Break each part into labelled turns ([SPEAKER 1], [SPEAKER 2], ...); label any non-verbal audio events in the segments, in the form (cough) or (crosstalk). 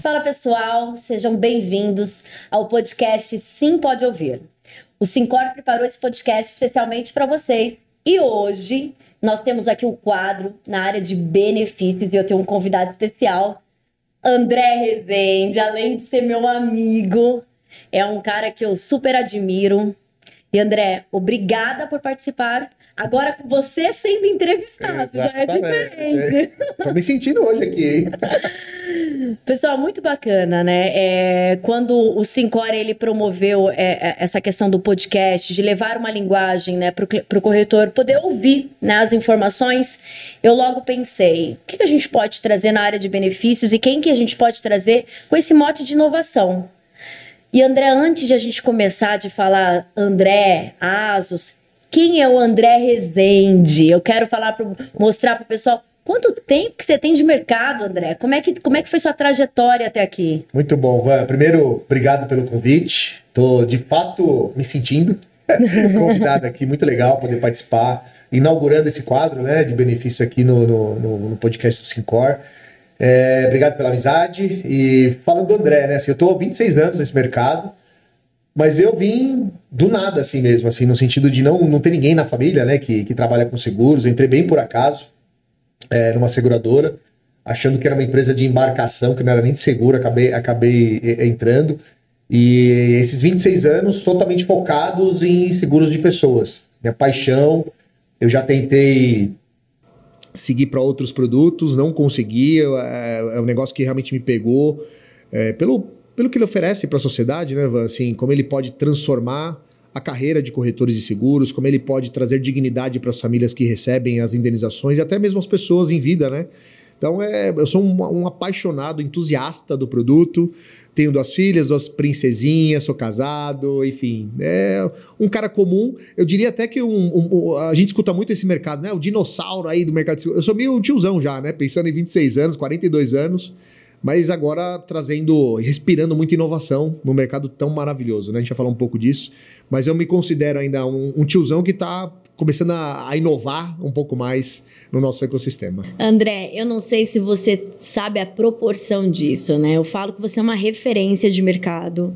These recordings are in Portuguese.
[SPEAKER 1] Fala pessoal, sejam bem-vindos ao podcast Sim Pode Ouvir. O Sincor preparou esse podcast especialmente para vocês e hoje nós temos aqui o um quadro na área de benefícios e eu tenho um convidado especial, André Rezende, além de ser meu amigo, é um cara que eu super admiro. E André, obrigada por participar. Agora você sendo entrevistado, Exatamente. já é diferente.
[SPEAKER 2] Tô me sentindo hoje aqui, hein? (laughs)
[SPEAKER 1] Pessoal, muito bacana, né? É, quando o Sincor ele promoveu é, é, essa questão do podcast, de levar uma linguagem né, para o corretor poder ouvir né, as informações, eu logo pensei, o que, que a gente pode trazer na área de benefícios e quem que a gente pode trazer com esse mote de inovação? E André, antes de a gente começar de falar André, Asos, quem é o André Rezende? Eu quero falar pro, mostrar para o pessoal Quanto tempo que você tem de mercado, André? Como é que, como é que foi sua trajetória até aqui?
[SPEAKER 2] Muito bom, Van. Primeiro, obrigado pelo convite. Estou, de fato, me sentindo (laughs) convidado aqui. Muito legal poder participar, inaugurando esse quadro né, de benefício aqui no, no, no, no podcast do Sincor. É, obrigado pela amizade. E falando do André, né? Assim, eu estou há 26 anos nesse mercado, mas eu vim do nada, assim mesmo, assim, no sentido de não, não ter ninguém na família né, que, que trabalha com seguros. Eu entrei bem por acaso é, numa seguradora, achando que era uma empresa de embarcação, que não era nem de seguro, acabei, acabei entrando. E esses 26 anos totalmente focados em seguros de pessoas. Minha paixão, eu já tentei seguir para outros produtos, não consegui, é, é, um negócio que realmente me pegou, é, pelo, pelo que ele oferece para a sociedade, né, Van? Assim, como ele pode transformar a carreira de corretores de seguros, como ele pode trazer dignidade para as famílias que recebem as indenizações e até mesmo as pessoas em vida, né? Então, é, eu sou um, um apaixonado, entusiasta do produto. Tenho duas filhas, duas princesinhas, sou casado, enfim. É um cara comum. Eu diria até que um, um, a gente escuta muito esse mercado, né? O dinossauro aí do mercado de seguros. Eu sou meio tiozão já, né? Pensando em 26 anos, 42 anos mas agora trazendo, respirando muita inovação no mercado tão maravilhoso, né? A gente vai falar um pouco disso, mas eu me considero ainda um, um tiozão que está começando a, a, inovar um pouco mais no nosso ecossistema.
[SPEAKER 1] André, eu não sei se você sabe a proporção disso, né? Eu falo que você é uma referência de mercado.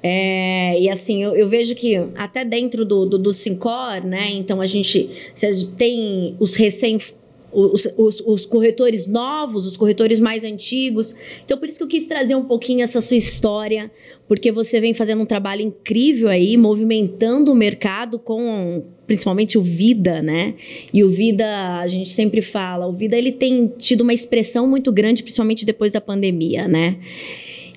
[SPEAKER 1] É, e assim, eu, eu, vejo que até dentro do, do, do Sincor, né? Então a gente tem os recém os, os, os, corretores novos, os corretores mais antigos. Então, por isso que eu quis trazer um pouquinho essa sua história, porque você vem fazendo um trabalho incrível aí, movimentando o mercado com principalmente o Vida, né? E o Vida, a gente sempre fala, o Vida ele tem tido uma expressão muito grande, principalmente depois da pandemia, né?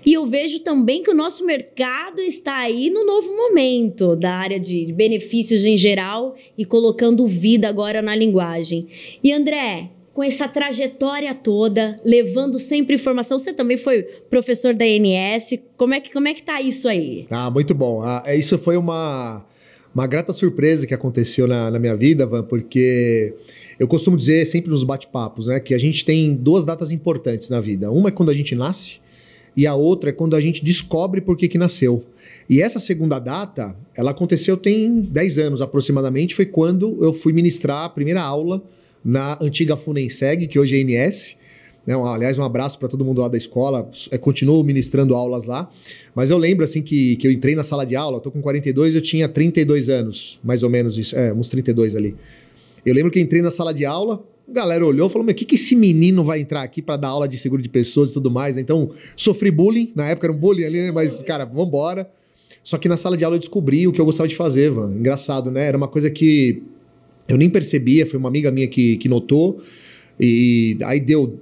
[SPEAKER 1] E eu vejo também que o nosso mercado está aí no novo momento da área de benefícios em geral e colocando vida agora na linguagem. E André, com essa trajetória toda, levando sempre informação, você também foi professor da ANS. Como é que como é que tá isso aí?
[SPEAKER 2] Ah, muito bom. Ah, é, isso foi uma uma grata surpresa que aconteceu na, na minha vida, Van, porque eu costumo dizer sempre nos bate-papos, né, que a gente tem duas datas importantes na vida. Uma é quando a gente nasce e a outra é quando a gente descobre por que, que nasceu. E essa segunda data, ela aconteceu tem 10 anos aproximadamente, foi quando eu fui ministrar a primeira aula na antiga Funenseg, que hoje é INS. Né? Aliás, um abraço para todo mundo lá da escola. Eu continuo ministrando aulas lá. Mas eu lembro assim que, que eu entrei na sala de aula, estou com 42, eu tinha 32 anos, mais ou menos isso, é, uns 32 ali. Eu lembro que entrei na sala de aula, a galera olhou e falou: Mas o que, que esse menino vai entrar aqui para dar aula de seguro de pessoas e tudo mais? Então, sofri bullying. Na época era um bullying ali, né? mas, cara, vambora. Só que na sala de aula eu descobri o que eu gostava de fazer, mano. Engraçado, né? Era uma coisa que eu nem percebia, foi uma amiga minha que, que notou. E aí deu.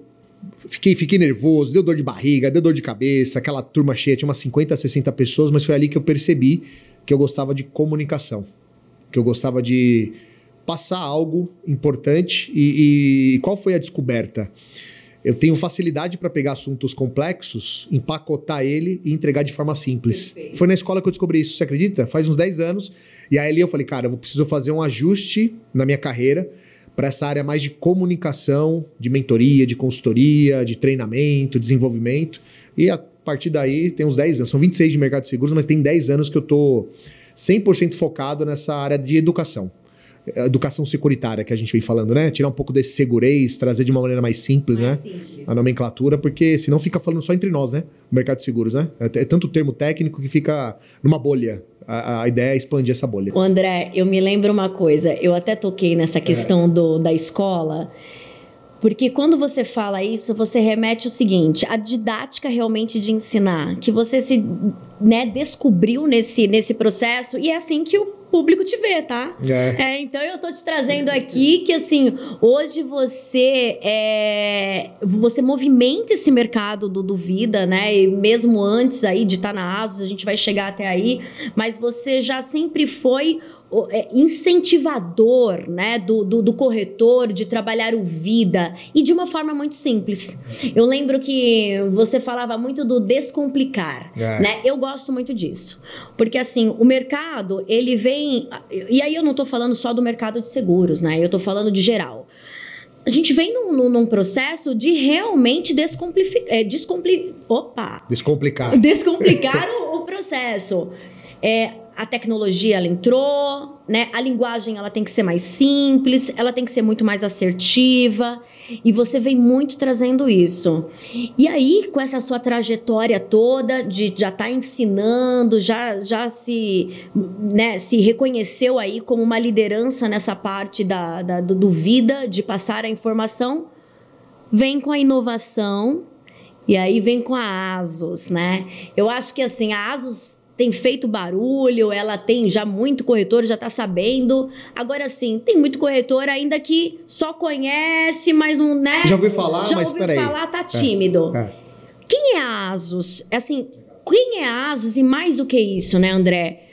[SPEAKER 2] Fiquei, fiquei nervoso, deu dor de barriga, deu dor de cabeça, aquela turma cheia, tinha umas 50, 60 pessoas, mas foi ali que eu percebi que eu gostava de comunicação. Que eu gostava de passar algo importante. E, e qual foi a descoberta? Eu tenho facilidade para pegar assuntos complexos, empacotar ele e entregar de forma simples. Perfeito. Foi na escola que eu descobri isso, você acredita? Faz uns 10 anos. E aí ali eu falei, cara, eu preciso fazer um ajuste na minha carreira para essa área mais de comunicação, de mentoria, de consultoria, de treinamento, desenvolvimento. E a partir daí tem uns 10 anos, são 26 de mercado de seguros, mas tem 10 anos que eu estou 100% focado nessa área de educação educação securitária que a gente vem falando, né? Tirar um pouco desse segurez, trazer de uma maneira mais simples, mais né? Simples. A nomenclatura, porque senão fica falando só entre nós, né? O mercado de seguros, né? É, é tanto termo técnico que fica numa bolha. A, a, ideia é expandir essa bolha.
[SPEAKER 1] André, eu me lembro uma coisa, eu até toquei nessa questão é. do, da escola. Porque quando você fala isso, você remete o seguinte: a didática realmente de ensinar, que você se né, descobriu nesse, nesse processo, e é assim que o público te vê, tá? É. é então eu tô te trazendo aqui que assim, hoje você é, você movimenta esse mercado do, do vida, né? E mesmo antes aí de estar tá na ASUS, a gente vai chegar até aí, mas você já sempre foi incentivador né, do, do, do, corretor de trabalhar o vida e de uma forma muito simples. Eu lembro que você falava muito do descomplicar, é. né? Eu gosto muito disso. Porque assim, o mercado, ele vem... E aí eu não estou falando só do mercado de seguros, né? Eu estou falando de geral a gente vem num, num, processo de realmente descomplicar. É, descompli, opa!
[SPEAKER 2] Descomplicar.
[SPEAKER 1] Descomplicar o, o, processo. É, a tecnologia ela entrou, né? A linguagem ela tem que ser mais simples, ela tem que ser muito mais assertiva, e você vem muito trazendo isso. E aí, com essa sua trajetória toda de já estar tá ensinando, já já se, né, se reconheceu aí como uma liderança nessa parte da, da do, do vida, de passar a informação, vem com a inovação, e aí vem com a Asus, né? Eu acho que assim, a Asus tem feito barulho, ela tem já muito corretor, já está sabendo. Agora sim, tem muito corretor ainda que só conhece, mas não, né?
[SPEAKER 2] Já ouviu falar, já mas peraí.
[SPEAKER 1] Já ouviu falar, tá é, tímido. É, é. Quem é a Asus? Assim, quem é a Asus e mais do que isso, né, André?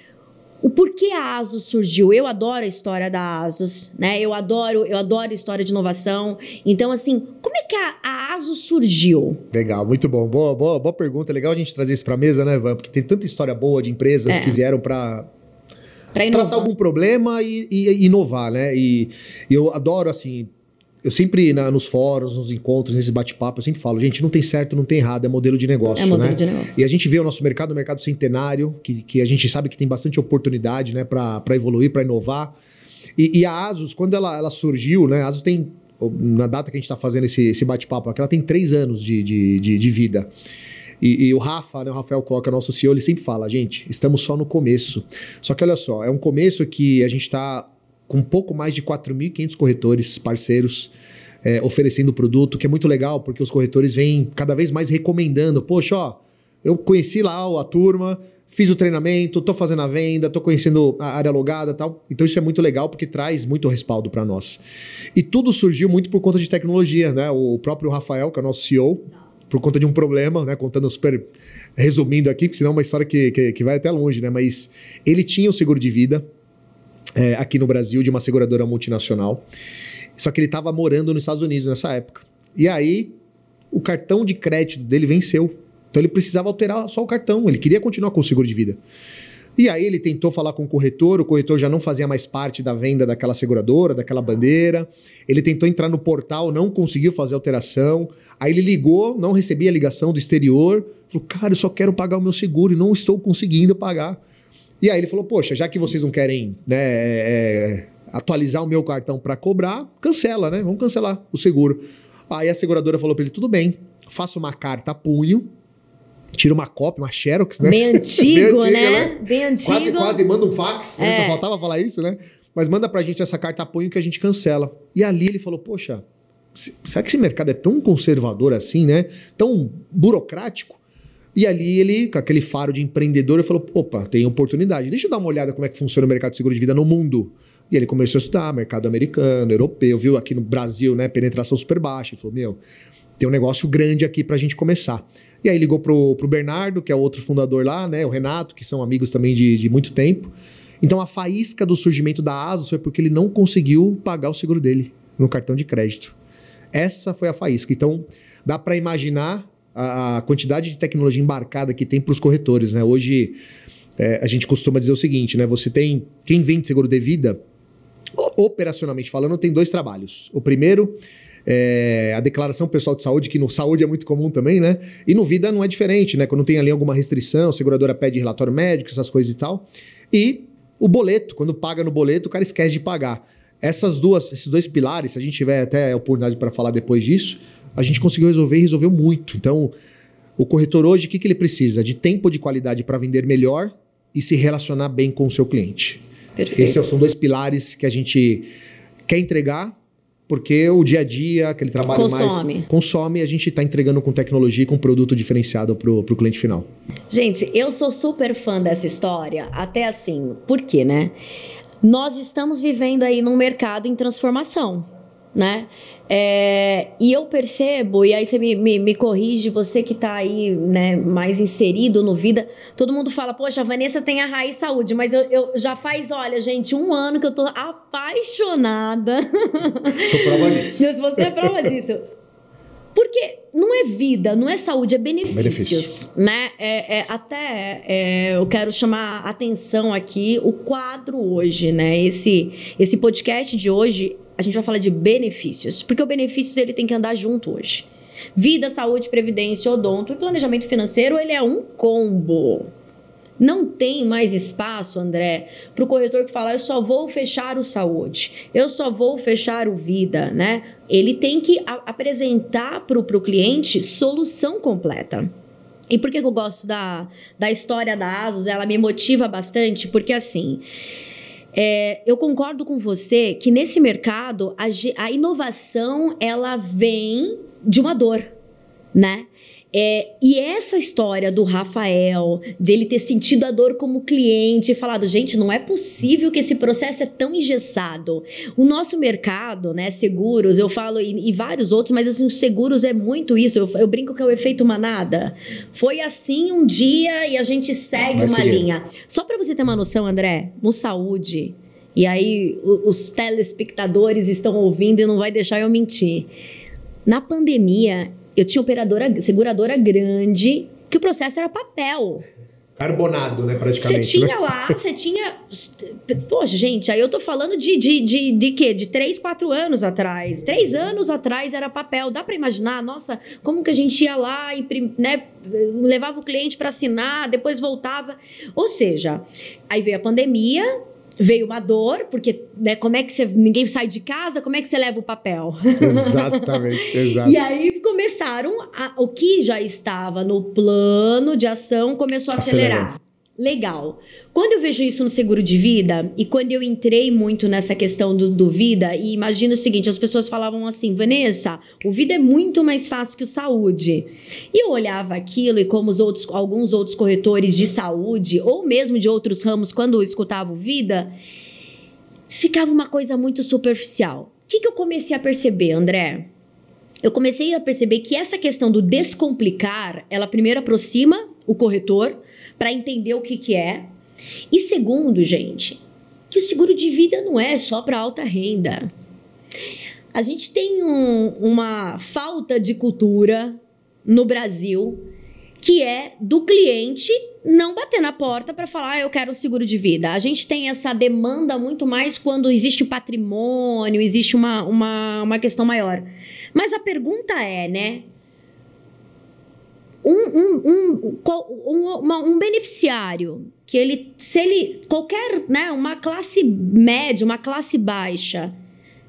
[SPEAKER 1] O porquê a Asus surgiu. Eu adoro a história da Asus, né? Eu adoro, eu adoro a história de inovação. Então, assim, como é que a, a Asus surgiu?
[SPEAKER 2] Legal, muito bom. Boa, boa, boa pergunta. Legal a gente trazer isso para mesa, né, Van? Porque tem tanta história boa de empresas é. que vieram para tratar algum problema e, e, inovar, né? E, e eu adoro, assim, eu sempre, na, nos fóruns, nos encontros, nesse bate-papo, eu sempre falo, gente, não tem certo, não tem errado, é modelo de negócio, é modelo né? de negócio. E a gente vê o nosso mercado, o mercado centenário, que, que a gente sabe que tem bastante oportunidade, né, para evoluir, para inovar. E, e, a Asus, quando ela, ela surgiu, né, a Asus tem, na data que a gente está fazendo esse, esse bate-papo aqui, ela tem três anos de, de, de, de vida. E, e, o Rafa, né, o Rafael Coloca, nosso CEO, ele sempre fala, gente, estamos só no começo. Só que olha só, é um começo que a gente está com um pouco mais de 4.500 corretores parceiros é, oferecendo o produto, que é muito legal, porque os corretores vêm cada vez mais recomendando. Poxa, ó, eu conheci lá a turma, fiz o treinamento, tô fazendo a venda, tô conhecendo a área logada tal. Então isso é muito legal porque traz muito respaldo para nós. E tudo surgiu muito por conta de tecnologia, né? O próprio Rafael, que é o nosso CEO, por conta de um problema, né? Contando super resumindo aqui, porque senão é uma história que, que, que vai até longe, né? Mas ele tinha o seguro de vida, é, aqui no Brasil de uma seguradora multinacional. Só que ele estava morando nos Estados Unidos nessa época. E aí o cartão de crédito dele venceu. Então ele precisava alterar só o cartão. Ele queria continuar com o seguro de vida. E aí ele tentou falar com o corretor, o corretor já não fazia mais parte da venda daquela seguradora, daquela bandeira. Ele tentou entrar no portal, não conseguiu fazer alteração. Aí ele ligou, não recebia ligação do exterior. Falou, cara, eu só quero pagar o meu seguro e não estou conseguindo pagar. E aí ele falou: Poxa, já que vocês não querem né, é, atualizar o meu cartão para cobrar, cancela, né? Vamos cancelar o seguro. Aí a seguradora falou para ele: Tudo bem, faça uma carta a punho. Tira uma cópia, uma xerox, né?
[SPEAKER 1] Bem (laughs) antigo, Bem né? né?
[SPEAKER 2] Bem antigo. Quase, quase manda um fax, é. né? Só é. faltava falar isso, né? Mas manda pra gente essa carta a punho que a gente cancela. E ali ele falou: Poxa, será que esse mercado é tão conservador assim, né? Tão burocrático? E ali ele, com aquele faro de empreendedor, ele falou: opa, tem oportunidade. Deixa eu dar uma olhada como é que funciona o mercado de seguro de vida no mundo. E ele começou a estudar mercado americano, europeu, viu aqui no Brasil, né, penetração super baixa. Ele falou: meu, tem um negócio grande aqui pra gente começar. E aí ligou pro, pro Bernardo, que é outro fundador lá, né, o Renato, que são amigos também de, de muito tempo. Então a faísca do surgimento da ASUS foi porque ele não conseguiu pagar o seguro dele no cartão de crédito. Essa foi a faísca. Então dá para imaginar a, quantidade de tecnologia embarcada que tem para os corretores, né? Hoje é, a gente costuma dizer o seguinte, né? Você tem quem vende seguro de vida, operacionalmente falando, tem dois trabalhos. O primeiro é a declaração pessoal de saúde, que no saúde é muito comum também, né? E no vida não é diferente, né? Quando tem ali alguma restrição, a seguradora pede relatório médico, essas coisas e tal. E o boleto, quando paga no boleto, o cara esquece de pagar. essas duas, esses dois pilares, se a gente tiver até a oportunidade para falar depois disso, a gente conseguiu resolver e resolveu muito. Então, o corretor hoje, o que, que ele precisa? De tempo de qualidade para vender melhor e se relacionar bem com o seu cliente. Perfeito. Esses são dois pilares que a gente quer entregar, porque o dia a dia, aquele trabalho consome. mais consome, a gente está entregando com tecnologia e com produto diferenciado para o cliente final.
[SPEAKER 1] Gente, eu sou super fã dessa história, até assim, por quê, né? Nós estamos vivendo aí num mercado em transformação, né? É, e eu percebo, e aí você me, me, me corrige, você que está aí né, mais inserido no vida, todo mundo fala, poxa, a Vanessa tem a raiz saúde, mas eu, eu já faz, olha, gente, um ano que eu tô apaixonada.
[SPEAKER 2] Sou prova disso. (laughs)
[SPEAKER 1] Se você é prova disso. Porque não é vida, não é saúde, é benefícios, Benefício. né? É, é até é, eu quero chamar atenção aqui o quadro hoje, né? Esse, esse podcast de hoje a gente vai falar de benefícios, porque o benefícios ele tem que andar junto hoje. Vida, saúde, previdência, odonto e planejamento financeiro, ele é um combo. Não tem mais espaço, André, para o corretor que fala, eu só vou fechar o saúde, eu só vou fechar o vida, né? Ele tem que apresentar para o cliente solução completa. E por que eu gosto da, da história da Asus? Ela me motiva bastante, porque assim. É, eu concordo com você que nesse mercado a, a inovação ela vem de uma dor, né? É, e essa história do Rafael, de ele ter sentido a dor como cliente e falado, gente, não é possível que esse processo é tão engessado. O nosso mercado, né, seguros, eu falo, e, e vários outros, mas assim, os seguros é muito isso. Eu, eu, brinco que é o efeito manada. Foi assim um dia e a gente segue uma seguir. linha. Só para você ter uma noção, André, no saúde, e aí os telespectadores estão ouvindo e não vai deixar eu mentir. Na pandemia, eu tinha operadora, seguradora grande, que o processo era papel.
[SPEAKER 2] Carbonado, né, praticamente.
[SPEAKER 1] Você tinha
[SPEAKER 2] né?
[SPEAKER 1] lá, você tinha. (laughs) Poxa, gente, aí eu tô falando de, de, de, de quê? De três, quatro anos atrás. Três anos atrás era papel. Dá para imaginar? Nossa, como que a gente ia lá, imprim, né? Levava o cliente para assinar, depois voltava. Ou seja, aí veio a pandemia, veio uma dor, porque né, como é que você. Ninguém sai de casa, como é que você leva o papel? (laughs)
[SPEAKER 2] Exatamente, exato.
[SPEAKER 1] e aí começaram. A, o que já estava no plano de ação começou a acelerar. Legal. Quando eu vejo isso no seguro de vida, e quando eu entrei muito nessa questão do, do vida, e imagina o seguinte: as pessoas falavam assim, Vanessa, o vida é muito mais fácil que o saúde. E eu olhava aquilo, e como os outros, alguns outros corretores de saúde, ou mesmo de outros ramos, quando eu escutava o vida, ficava uma coisa muito superficial. O que, que eu comecei a perceber, André? Eu comecei a perceber que essa questão do descomplicar, ela primeiro aproxima o corretor para entender o que, que é. E segundo, gente, que o seguro de vida não é só para alta renda. A gente tem um, uma falta de cultura no Brasil que é do cliente não bater na porta para falar, ah, eu quero seguro de vida. A gente tem essa demanda muito mais quando existe patrimônio, existe uma, uma, uma questão maior. Mas a pergunta é, né? Um, um, um, um, beneficiário que ele, se ele, qualquer, né, uma classe média, uma classe baixa,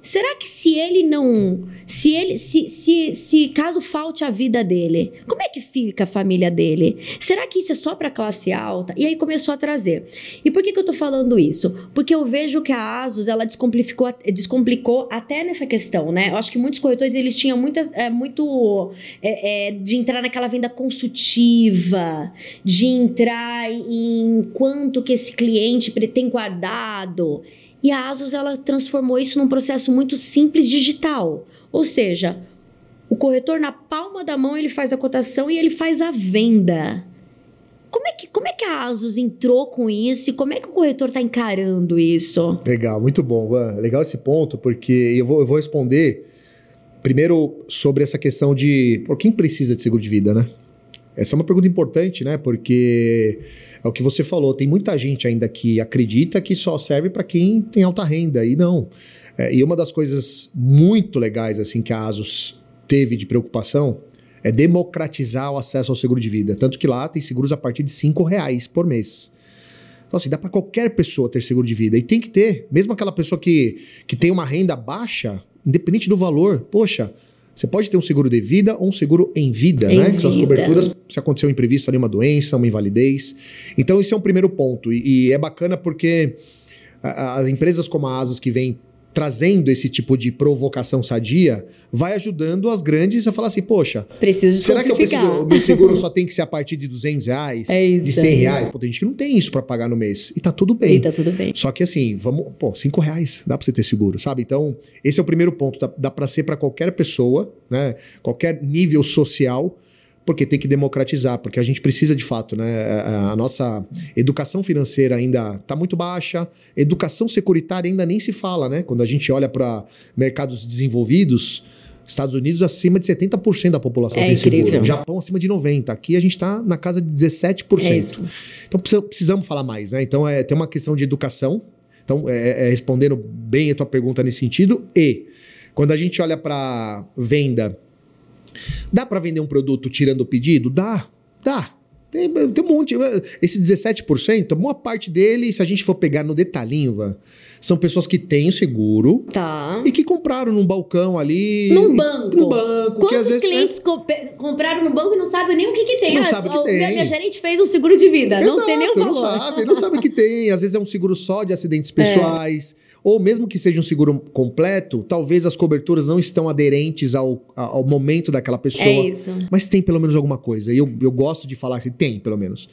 [SPEAKER 1] será que se ele não se ele, se, se, se caso falte a vida dele, como é que fica a família dele? Será que isso é só para classe alta? E aí começou a trazer. E por que, que eu tô falando isso? Porque eu vejo que a Asus ela descomplicou, descomplicou até nessa questão, né? Eu acho que muitos corretores eles tinham muitas, é, muito é, é, de entrar naquela venda consultiva, de entrar em quanto que esse cliente tem guardado. E a Asus ela transformou isso num processo muito simples digital. Ou seja, o corretor na palma da mão ele faz a cotação e ele faz a venda. Como é que, como é que a Asus entrou com isso e como é que o corretor está encarando isso?
[SPEAKER 2] Legal, muito bom. Legal esse ponto, porque eu vou, eu vou responder primeiro sobre essa questão de por quem precisa de seguro de vida, né? Essa é uma pergunta importante, né? Porque é o que você falou, tem muita gente ainda que acredita que só serve para quem tem alta renda, e não. É, e uma das coisas muito legais assim que a Asus teve de preocupação é democratizar o acesso ao seguro de vida. Tanto que lá tem seguros a partir de cinco reais por mês. Então, assim, dá para qualquer pessoa ter seguro de vida. E tem que ter, mesmo aquela pessoa que, que tem uma renda baixa, independente do valor, poxa, você pode ter um seguro de vida ou um seguro em vida,
[SPEAKER 1] Em
[SPEAKER 2] né? Que são as
[SPEAKER 1] vida.
[SPEAKER 2] coberturas se acontecer um imprevisto ali, uma doença, uma invalidez. Então, isso é um primeiro ponto. E, e é bacana porque as empresas como a Asus que vem trazendo esse tipo de provocação sadia, vai ajudando as grandes a falar assim, poxa,
[SPEAKER 1] Preciso
[SPEAKER 2] será que eu preciso, o meu seguro só tem que ser a partir de 200 reais?
[SPEAKER 1] É isso
[SPEAKER 2] de 100
[SPEAKER 1] aí.
[SPEAKER 2] reais? Pô, tem gente que não tem isso para pagar no mês. E tá tudo bem.
[SPEAKER 1] E tá tudo bem.
[SPEAKER 2] Só que assim, vamos, pô, 5 reais dá pra você ter seguro, sabe? Então, esse é o primeiro ponto. Dá, dá para ser para qualquer pessoa, né? Qualquer nível social, porque tem que democratizar, porque a gente precisa de fato, né? A, a nossa educação financeira ainda tá muito baixa, educação securitária ainda nem se fala, né? Quando a gente olha para mercados desenvolvidos. Estados Unidos acima de 70% da população
[SPEAKER 1] É
[SPEAKER 2] tem seguro.
[SPEAKER 1] incrível.
[SPEAKER 2] Japão acima de 90%. Aqui a gente está na casa de 17%.
[SPEAKER 1] É isso.
[SPEAKER 2] Então precisa- precisamos falar mais, né? Então é, tem uma questão de educação. Então, é, é respondendo bem a tua pergunta nesse sentido. E quando a gente olha para venda, dá para vender um produto tirando o pedido? Dá, dá. Tem, tem um monte. Esse 17%, a maior parte dele, se a gente for pegar no detalhinho, Van, são pessoas que têm o seguro
[SPEAKER 1] Tá.
[SPEAKER 2] e que compraram num balcão ali.
[SPEAKER 1] Num banco.
[SPEAKER 2] Num banco. que
[SPEAKER 1] Quantos
[SPEAKER 2] às vezes, né?
[SPEAKER 1] clientes compe- compraram no banco e não sabem nem o que, que tem?
[SPEAKER 2] Não
[SPEAKER 1] Ah,
[SPEAKER 2] sabe o que
[SPEAKER 1] a-
[SPEAKER 2] tem.
[SPEAKER 1] Minha, minha gerente fez um seguro de vida. não sei nem o
[SPEAKER 2] Exato,
[SPEAKER 1] valor.
[SPEAKER 2] Não sabe, não sabe que tem. Às vezes é um seguro só de acidentes pessoais. Ou mesmo que seja um seguro completo, talvez as coberturas não estão aderentes ao, ao momento daquela pessoa.
[SPEAKER 1] É isso.
[SPEAKER 2] Mas tem pelo menos alguma coisa. E eu, eu gosto de falar assim, tem pelo menos.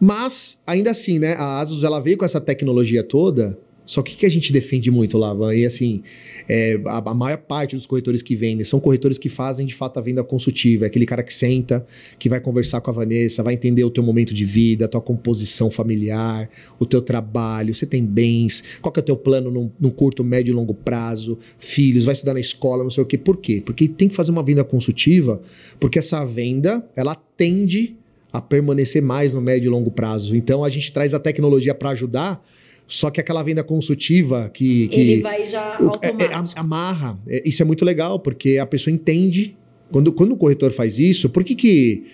[SPEAKER 2] Mas, ainda assim, né? A Asus ela veio com essa tecnologia toda. Só que o que a gente defende muito lá? E assim, é, a, a maior parte dos corretores que vendem são corretores que fazem de fato a venda consultiva. É aquele cara que senta, que vai conversar com a Vanessa, vai entender o teu momento de vida, a tua composição familiar, o teu trabalho, você tem bens, qual que é o teu plano num, num curto, médio e longo prazo, filhos, vai estudar na escola, não sei o quê. Por quê? Porque tem que fazer uma venda consultiva, porque essa venda, ela tende a permanecer mais no médio e longo prazo. Então a gente traz a tecnologia para ajudar, só que aquela venda consultiva que, que
[SPEAKER 1] Ele vai já
[SPEAKER 2] é-
[SPEAKER 1] automático.
[SPEAKER 2] é, am- amarra. É, isso é muito legal, porque a pessoa entende. Quando, quando o corretor faz isso, por que, que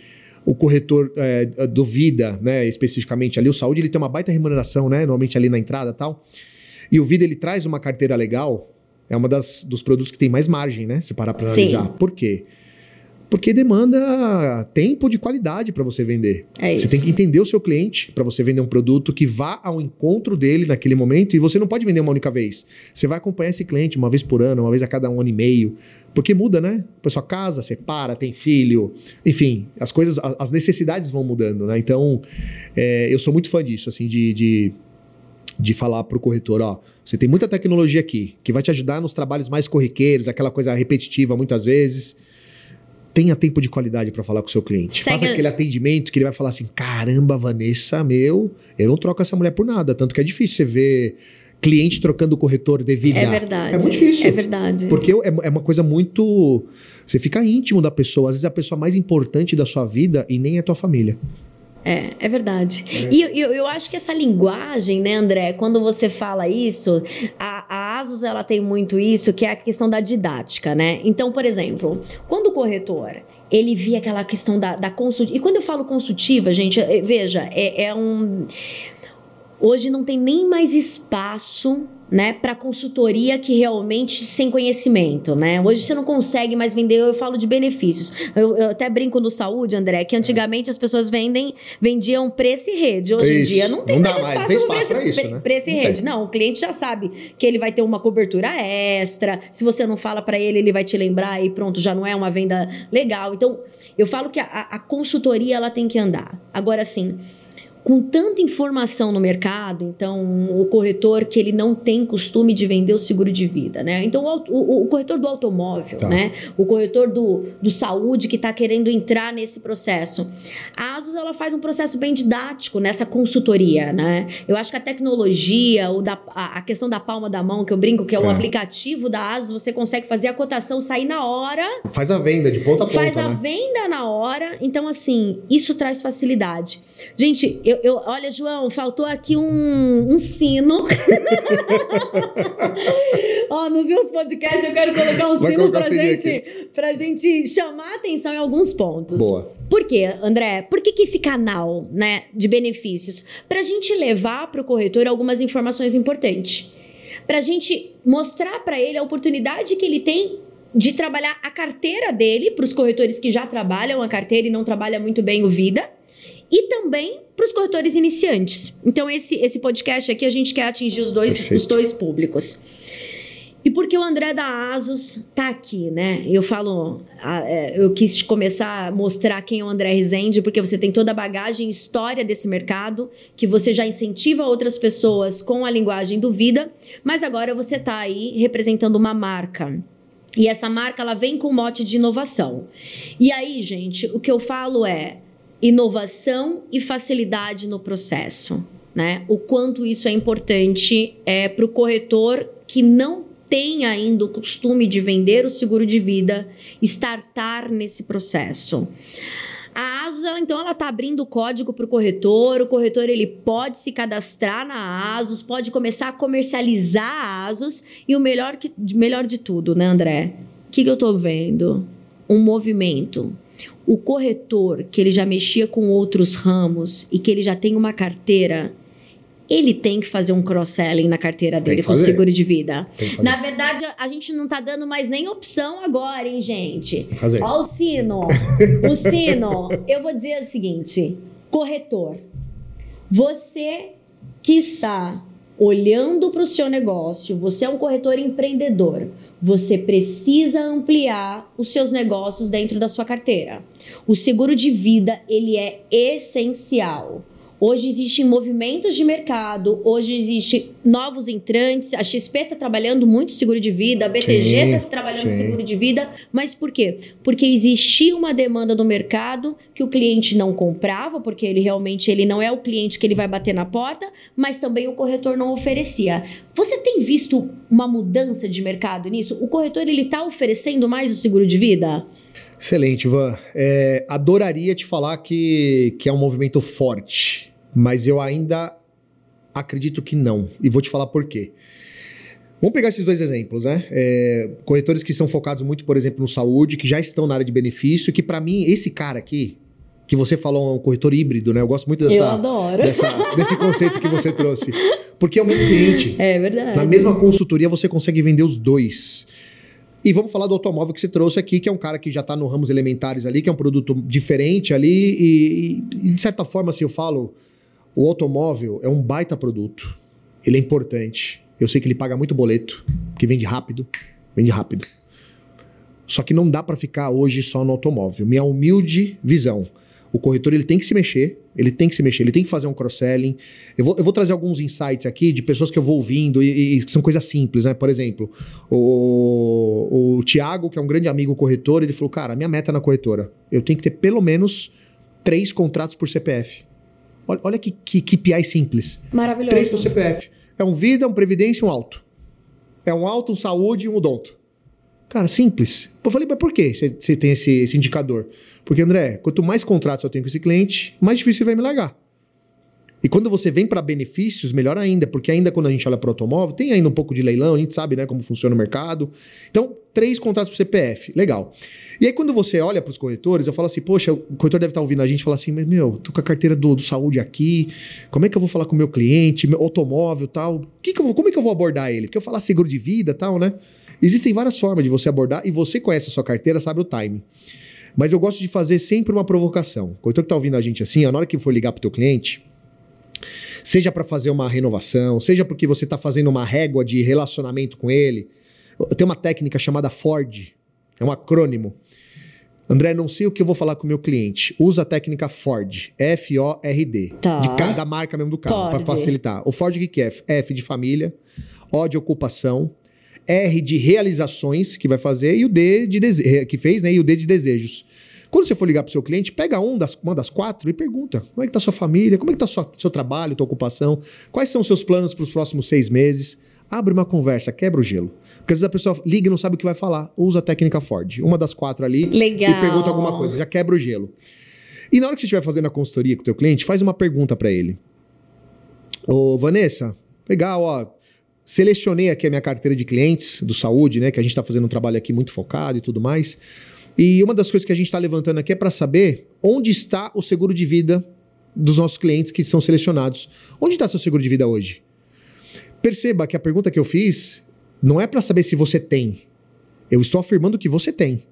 [SPEAKER 2] o corretor é, duvida, né, especificamente ali, o saúde ele tem uma baita remuneração, né, normalmente ali na entrada e tal. E o Vida ele traz uma carteira legal, é uma das dos produtos que tem mais margem, né? Se parar para analisar. Por quê? Porque demanda tempo de qualidade para você vender.
[SPEAKER 1] É
[SPEAKER 2] Você
[SPEAKER 1] isso.
[SPEAKER 2] tem que entender o seu cliente para você vender um produto que vá ao encontro dele naquele momento e você não pode vender uma única vez. Você vai acompanhar esse cliente uma vez por ano, uma vez a cada um ano e meio, porque muda, né? A pessoa casa, separa, tem filho, enfim, as coisas, as necessidades vão mudando, né? Então, é, eu sou muito fã disso, assim, de, de, de falar pro corretor, ó, você tem muita tecnologia aqui que vai te ajudar nos trabalhos mais corriqueiros, aquela coisa repetitiva muitas vezes. Tenha tempo de qualidade para falar com o seu cliente.
[SPEAKER 1] Segue-
[SPEAKER 2] Faça aquele atendimento que ele vai falar assim: caramba, Vanessa, meu, eu não troco essa mulher por nada. Tanto que é difícil você ver cliente trocando o corretor de vida.
[SPEAKER 1] É verdade.
[SPEAKER 2] É muito difícil.
[SPEAKER 1] É verdade.
[SPEAKER 2] Porque é, é uma coisa muito. Você fica íntimo da pessoa. Às vezes é a pessoa mais importante da sua vida e nem é tua família.
[SPEAKER 1] É, é verdade. E eu, eu, eu acho que essa linguagem, né, André, quando você fala isso, a, a Asus ela tem muito isso, que é a questão da didática, né? Então, por exemplo, quando o corretor ele via aquela questão da, da consultiva. E quando eu falo consultiva, gente, é- veja, é, é um. Hoje não tem nem mais espaço, né, para consultoria que realmente sem conhecimento, né? Hoje você não consegue mais vender, eu falo de benefícios. Eu, eu até brinco no saúde, André, que antigamente as pessoas vendem, vendiam preço e rede. Hoje em
[SPEAKER 2] Isso.
[SPEAKER 1] dia não tem
[SPEAKER 2] Não
[SPEAKER 1] mais
[SPEAKER 2] mais,
[SPEAKER 1] espaço,
[SPEAKER 2] tem
[SPEAKER 1] no
[SPEAKER 2] espaço
[SPEAKER 1] preço,
[SPEAKER 2] isso, né?
[SPEAKER 1] preço e
[SPEAKER 2] Não
[SPEAKER 1] rede.
[SPEAKER 2] tem.
[SPEAKER 1] Não, o cliente já sabe que ele vai ter uma cobertura extra. Se você não fala para ele, ele vai te lembrar e pronto, já não é uma venda legal. Então, eu falo que a, a consultoria ela tem que andar. Agora, assim, com tanta informação no mercado, então o corretor que ele não tem costume de vender o seguro de vida, né? Então o, o- o corretor do automóvel,
[SPEAKER 2] Tá.
[SPEAKER 1] né? O corretor do, do saúde que está querendo entrar nesse processo. A Asus ela faz um processo bem didático nessa consultoria, né? Eu acho que a tecnologia, o da, a, a questão da palma da mão, que eu brinco, que é o
[SPEAKER 2] É.
[SPEAKER 1] aplicativo da Asus, você consegue fazer a cotação sair na hora
[SPEAKER 2] Faz a venda de ponta a ponta,
[SPEAKER 1] faz a
[SPEAKER 2] né?
[SPEAKER 1] venda na hora. Então, assim, isso traz facilidade. Gente, eu, eu- olha, João, faltou aqui um, um sino. (laughs) Ó, nos meus podcasts eu quero colocar um
[SPEAKER 2] Vai
[SPEAKER 1] sino pra gente pra gente chamar atenção em alguns pontos.
[SPEAKER 2] Boa.
[SPEAKER 1] Por quê, André? Por que, que esse canal né, de benefícios? Pra gente levar pro corretor algumas informações importantes. Pra gente mostrar para ele a oportunidade que ele tem de trabalhar a carteira dele para os corretores que já trabalham a carteira e não trabalham muito bem o Vida e também para os corretores iniciantes. Então, esse, esse podcast aqui a gente quer atingir os dois, os dois públicos. E porque o André da Asus tá aqui, né? Eu falo, é, eu quis começar a mostrar quem é o André Rezende, porque você tem toda a bagagem história desse mercado, que você já incentiva outras pessoas com a linguagem do Vida, mas agora você tá aí representando uma marca. E essa marca ela vem com o mote de inovação. E aí, gente, o que eu falo é inovação e facilidade no processo, né? O quanto isso é importante é para o corretor que não tem ainda o costume de vender o seguro de vida, startar nesse processo. A ela, então, ela está abrindo o código para o corretor. O corretor ele pode se cadastrar na ASUS, pode começar a comercializar a ASUS. E o melhor, que, melhor de tudo, né, André? O que, que eu estou vendo? Um movimento. O corretor, que ele já mexia com outros ramos e que ele já tem uma carteira, ele tem que fazer um cross-selling na carteira dele com o seguro de vida. Na verdade, a gente não tá dando mais nem opção agora, hein, gente?
[SPEAKER 2] Fazer.
[SPEAKER 1] Ó o sino. o sino. Eu vou dizer o seguinte, corretor, você que está olhando para o seu negócio, você é um corretor empreendedor, você precisa ampliar os seus negócios dentro da sua carteira. O seguro de vida, ele é essencial. Hoje existem movimentos de mercado, hoje existem novos entrantes. A XP está trabalhando muito seguro de vida, a BTG está trabalhando sim. seguro de vida. Mas por quê? Porque existia uma demanda do mercado que o cliente não comprava, porque ele realmente ele não é o cliente que ele vai bater na porta, mas também o corretor não oferecia. Você tem visto uma mudança de mercado nisso? O corretor ele está oferecendo mais o seguro de vida?
[SPEAKER 2] Excelente, Ivan. É, adoraria te falar que, que é um movimento forte mas eu ainda acredito que não. E vou te falar por quê. Vamos pegar esses dois exemplos, né? É, corretores que são focados muito, por exemplo, no saúde, que já estão na área de benefício, que para mim, esse cara aqui, que você falou, é um corretor híbrido, né? Eu gosto muito dessa, dessa, desse conceito que você trouxe. Porque é o mesmo cliente.
[SPEAKER 1] É verdade.
[SPEAKER 2] Na mesma consultoria você consegue vender os dois. E vamos falar do automóvel que você trouxe aqui, que é um cara que já está no ramos elementares ali, que é um produto diferente ali, e, e de certa forma, assim, eu falo o automóvel é um baita produto. Ele é importante. Eu sei que ele paga muito boleto, que vende rápido, vende rápido. Só que não dá para ficar hoje só no automóvel. Minha humilde visão. O corretor ele tem que se mexer, ele tem que se mexer, ele tem que fazer um cross-selling. Eu vou, eu vou trazer alguns insights aqui de pessoas que eu vou ouvindo e, e são coisas simples, né? Por exemplo, o, o Tiago, que é um grande amigo corretor, ele falou: Cara, minha meta na corretora, eu tenho que ter pelo menos três contratos por CPF. Olha, olha que, que, que PI simples.
[SPEAKER 1] Maravilhoso.
[SPEAKER 2] Três no CPF. É um vida, um previdência e um alto. É um alto, um saúde e um odonto. Cara, simples. Eu falei, mas por que você tem esse, esse indicador? Porque, André, quanto mais contratos eu tenho com esse cliente, mais difícil você vai me largar. E quando você vem para benefícios, melhor ainda, porque ainda quando a gente olha para automóvel, tem ainda um pouco de leilão, a gente sabe né, como funciona o mercado. Então, três contratos para CPF, legal. E aí, quando você olha para os corretores, eu falo assim, poxa, o corretor deve estar tá ouvindo a gente e fala assim, mas meu, tô com a carteira do, do saúde aqui, como é que eu vou falar com o meu cliente, meu automóvel tal? Que que eu, como é que eu vou abordar ele? Porque eu falar seguro de vida tal, né? Existem várias formas de você abordar e você conhece a sua carteira, sabe o time. Mas eu gosto de fazer sempre uma provocação. O corretor que está ouvindo a gente assim, na hora que for ligar para o teu cliente, Seja para fazer uma renovação, seja porque você está fazendo uma régua de relacionamento com ele. Tem uma técnica chamada Ford, é um acrônimo. André, não sei o que eu vou falar com o meu cliente. Usa a técnica Ford, F-O-R-D,
[SPEAKER 1] tá.
[SPEAKER 2] de, da marca mesmo do carro, para facilitar. O Ford o que é? F de família, O de ocupação, R de realizações que vai fazer e o D de dese... que fez, né? E o D de desejos. Quando você for ligar para o seu cliente, pega um das, uma das quatro e pergunta: como é que está sua família, como é que está seu trabalho, tua ocupação, quais são os seus planos para os próximos seis meses. Abre uma conversa, quebra o gelo. Porque às vezes a pessoa liga e não sabe o que vai falar. Usa a técnica Ford. Uma das quatro ali.
[SPEAKER 1] Legal.
[SPEAKER 2] E pergunta alguma coisa. Já quebra o gelo. E na hora que você estiver fazendo a consultoria com o teu cliente, faz uma pergunta para ele. Ô, Vanessa, legal, ó. selecionei aqui a minha carteira de clientes do saúde, né? Que a gente está fazendo um trabalho aqui muito focado e tudo mais. E uma das coisas que a gente está levantando aqui é para saber onde está o seguro de vida dos nossos clientes que são selecionados. Onde está seu seguro de vida hoje? Perceba que a pergunta que eu fiz não é para saber se você tem. Eu estou afirmando que você tem.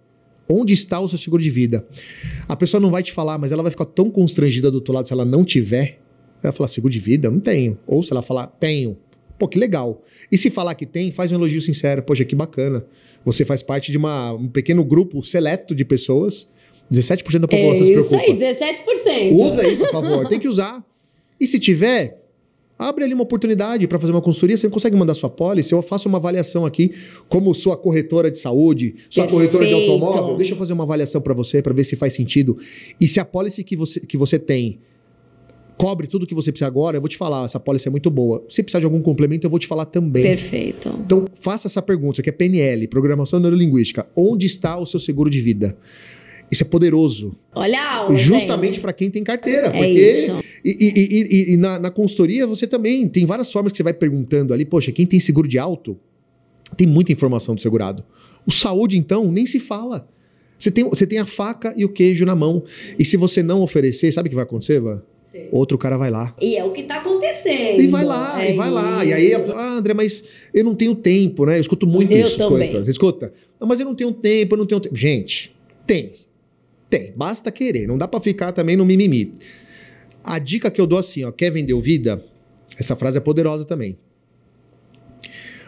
[SPEAKER 2] Onde está o seu seguro de vida? A pessoa não vai te falar, mas ela vai ficar tão constrangida do outro lado se ela não tiver. Ela vai falar, seguro de vida? Não tenho. Ou se ela falar, tenho. Pô, que legal. E se falar que tem, faz um elogio sincero. Poxa, que bacana. Você faz parte de uma, um pequeno grupo seleto de pessoas. 17% da população é se preocupa.
[SPEAKER 1] Isso aí, 17%.
[SPEAKER 2] Usa isso, por favor. tem que usar. E se tiver, Abre ali uma oportunidade para fazer uma consultoria, você consegue mandar sua pólice, eu faço uma avaliação aqui, como sua corretora de saúde, sua Perfeito. corretora de automóvel, deixa eu fazer uma avaliação para você, para ver se faz sentido. E se a pólice que você, que você tem cobre tudo que você precisa agora, eu vou te falar, essa pólice é muito boa. Se precisar de algum complemento, eu vou te falar também.
[SPEAKER 1] Perfeito.
[SPEAKER 2] Então, faça essa pergunta, que é PNL, Programação Neurolinguística. Onde está o seu seguro de vida? Isso é poderoso.
[SPEAKER 1] Olha a aula,
[SPEAKER 2] Justamente para quem tem carteira.
[SPEAKER 1] É
[SPEAKER 2] porque
[SPEAKER 1] isso.
[SPEAKER 2] E, e, e, e na, na, consultoria você também tem várias formas que você vai perguntando ali. Poxa, quem tem seguro de auto tem muita informação do segurado. O saúde, então, nem se fala. Você tem, você tem a faca e o queijo na mão. E se você não oferecer, sabe o que vai acontecer, Van? Outro cara vai lá.
[SPEAKER 1] E é o que está acontecendo.
[SPEAKER 2] E vai lá, é e vai isso. lá. E aí, ah, André, mas eu não tenho tempo, né? Eu escuto muito
[SPEAKER 1] eu
[SPEAKER 2] isso. Você escuta? Mas eu não tenho tempo, eu não tenho tempo. Gente, tem. Tem, basta querer, não dá para ficar também no mimimi. A dica que eu dou assim, ó, quer vender vida? Essa frase é poderosa também.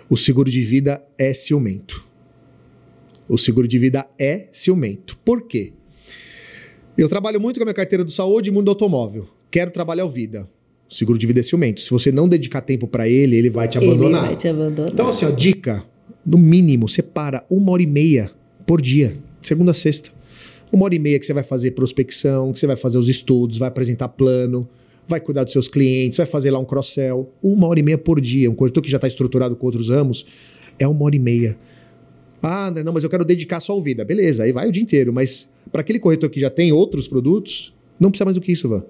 [SPEAKER 2] O seguro de vida é ciumento. O seguro de vida é ciumento. Por quê? Eu trabalho muito com a minha carteira do saúde e mundo automóvel. Quero trabalhar o vida. O seguro de vida é ciumento. Se você não dedicar tempo para ele, ele vai te abandonar.
[SPEAKER 1] Ele vai te abandonar.
[SPEAKER 2] Então, assim, ó, dica: no mínimo, separa uma hora e meia por dia, segunda a sexta uma hora e meia que você vai fazer prospecção, que você vai fazer os estudos, vai apresentar plano, vai cuidar dos seus clientes, vai fazer lá um cross-sell. Uma hora e meia por dia. Um corretor que já está estruturado com outros ramos é uma hora e meia. Ah, não, mas eu quero dedicar só ao vida. Beleza, aí vai o dia inteiro. Mas para aquele corretor que já tem outros produtos, não precisa mais do que isso, Van.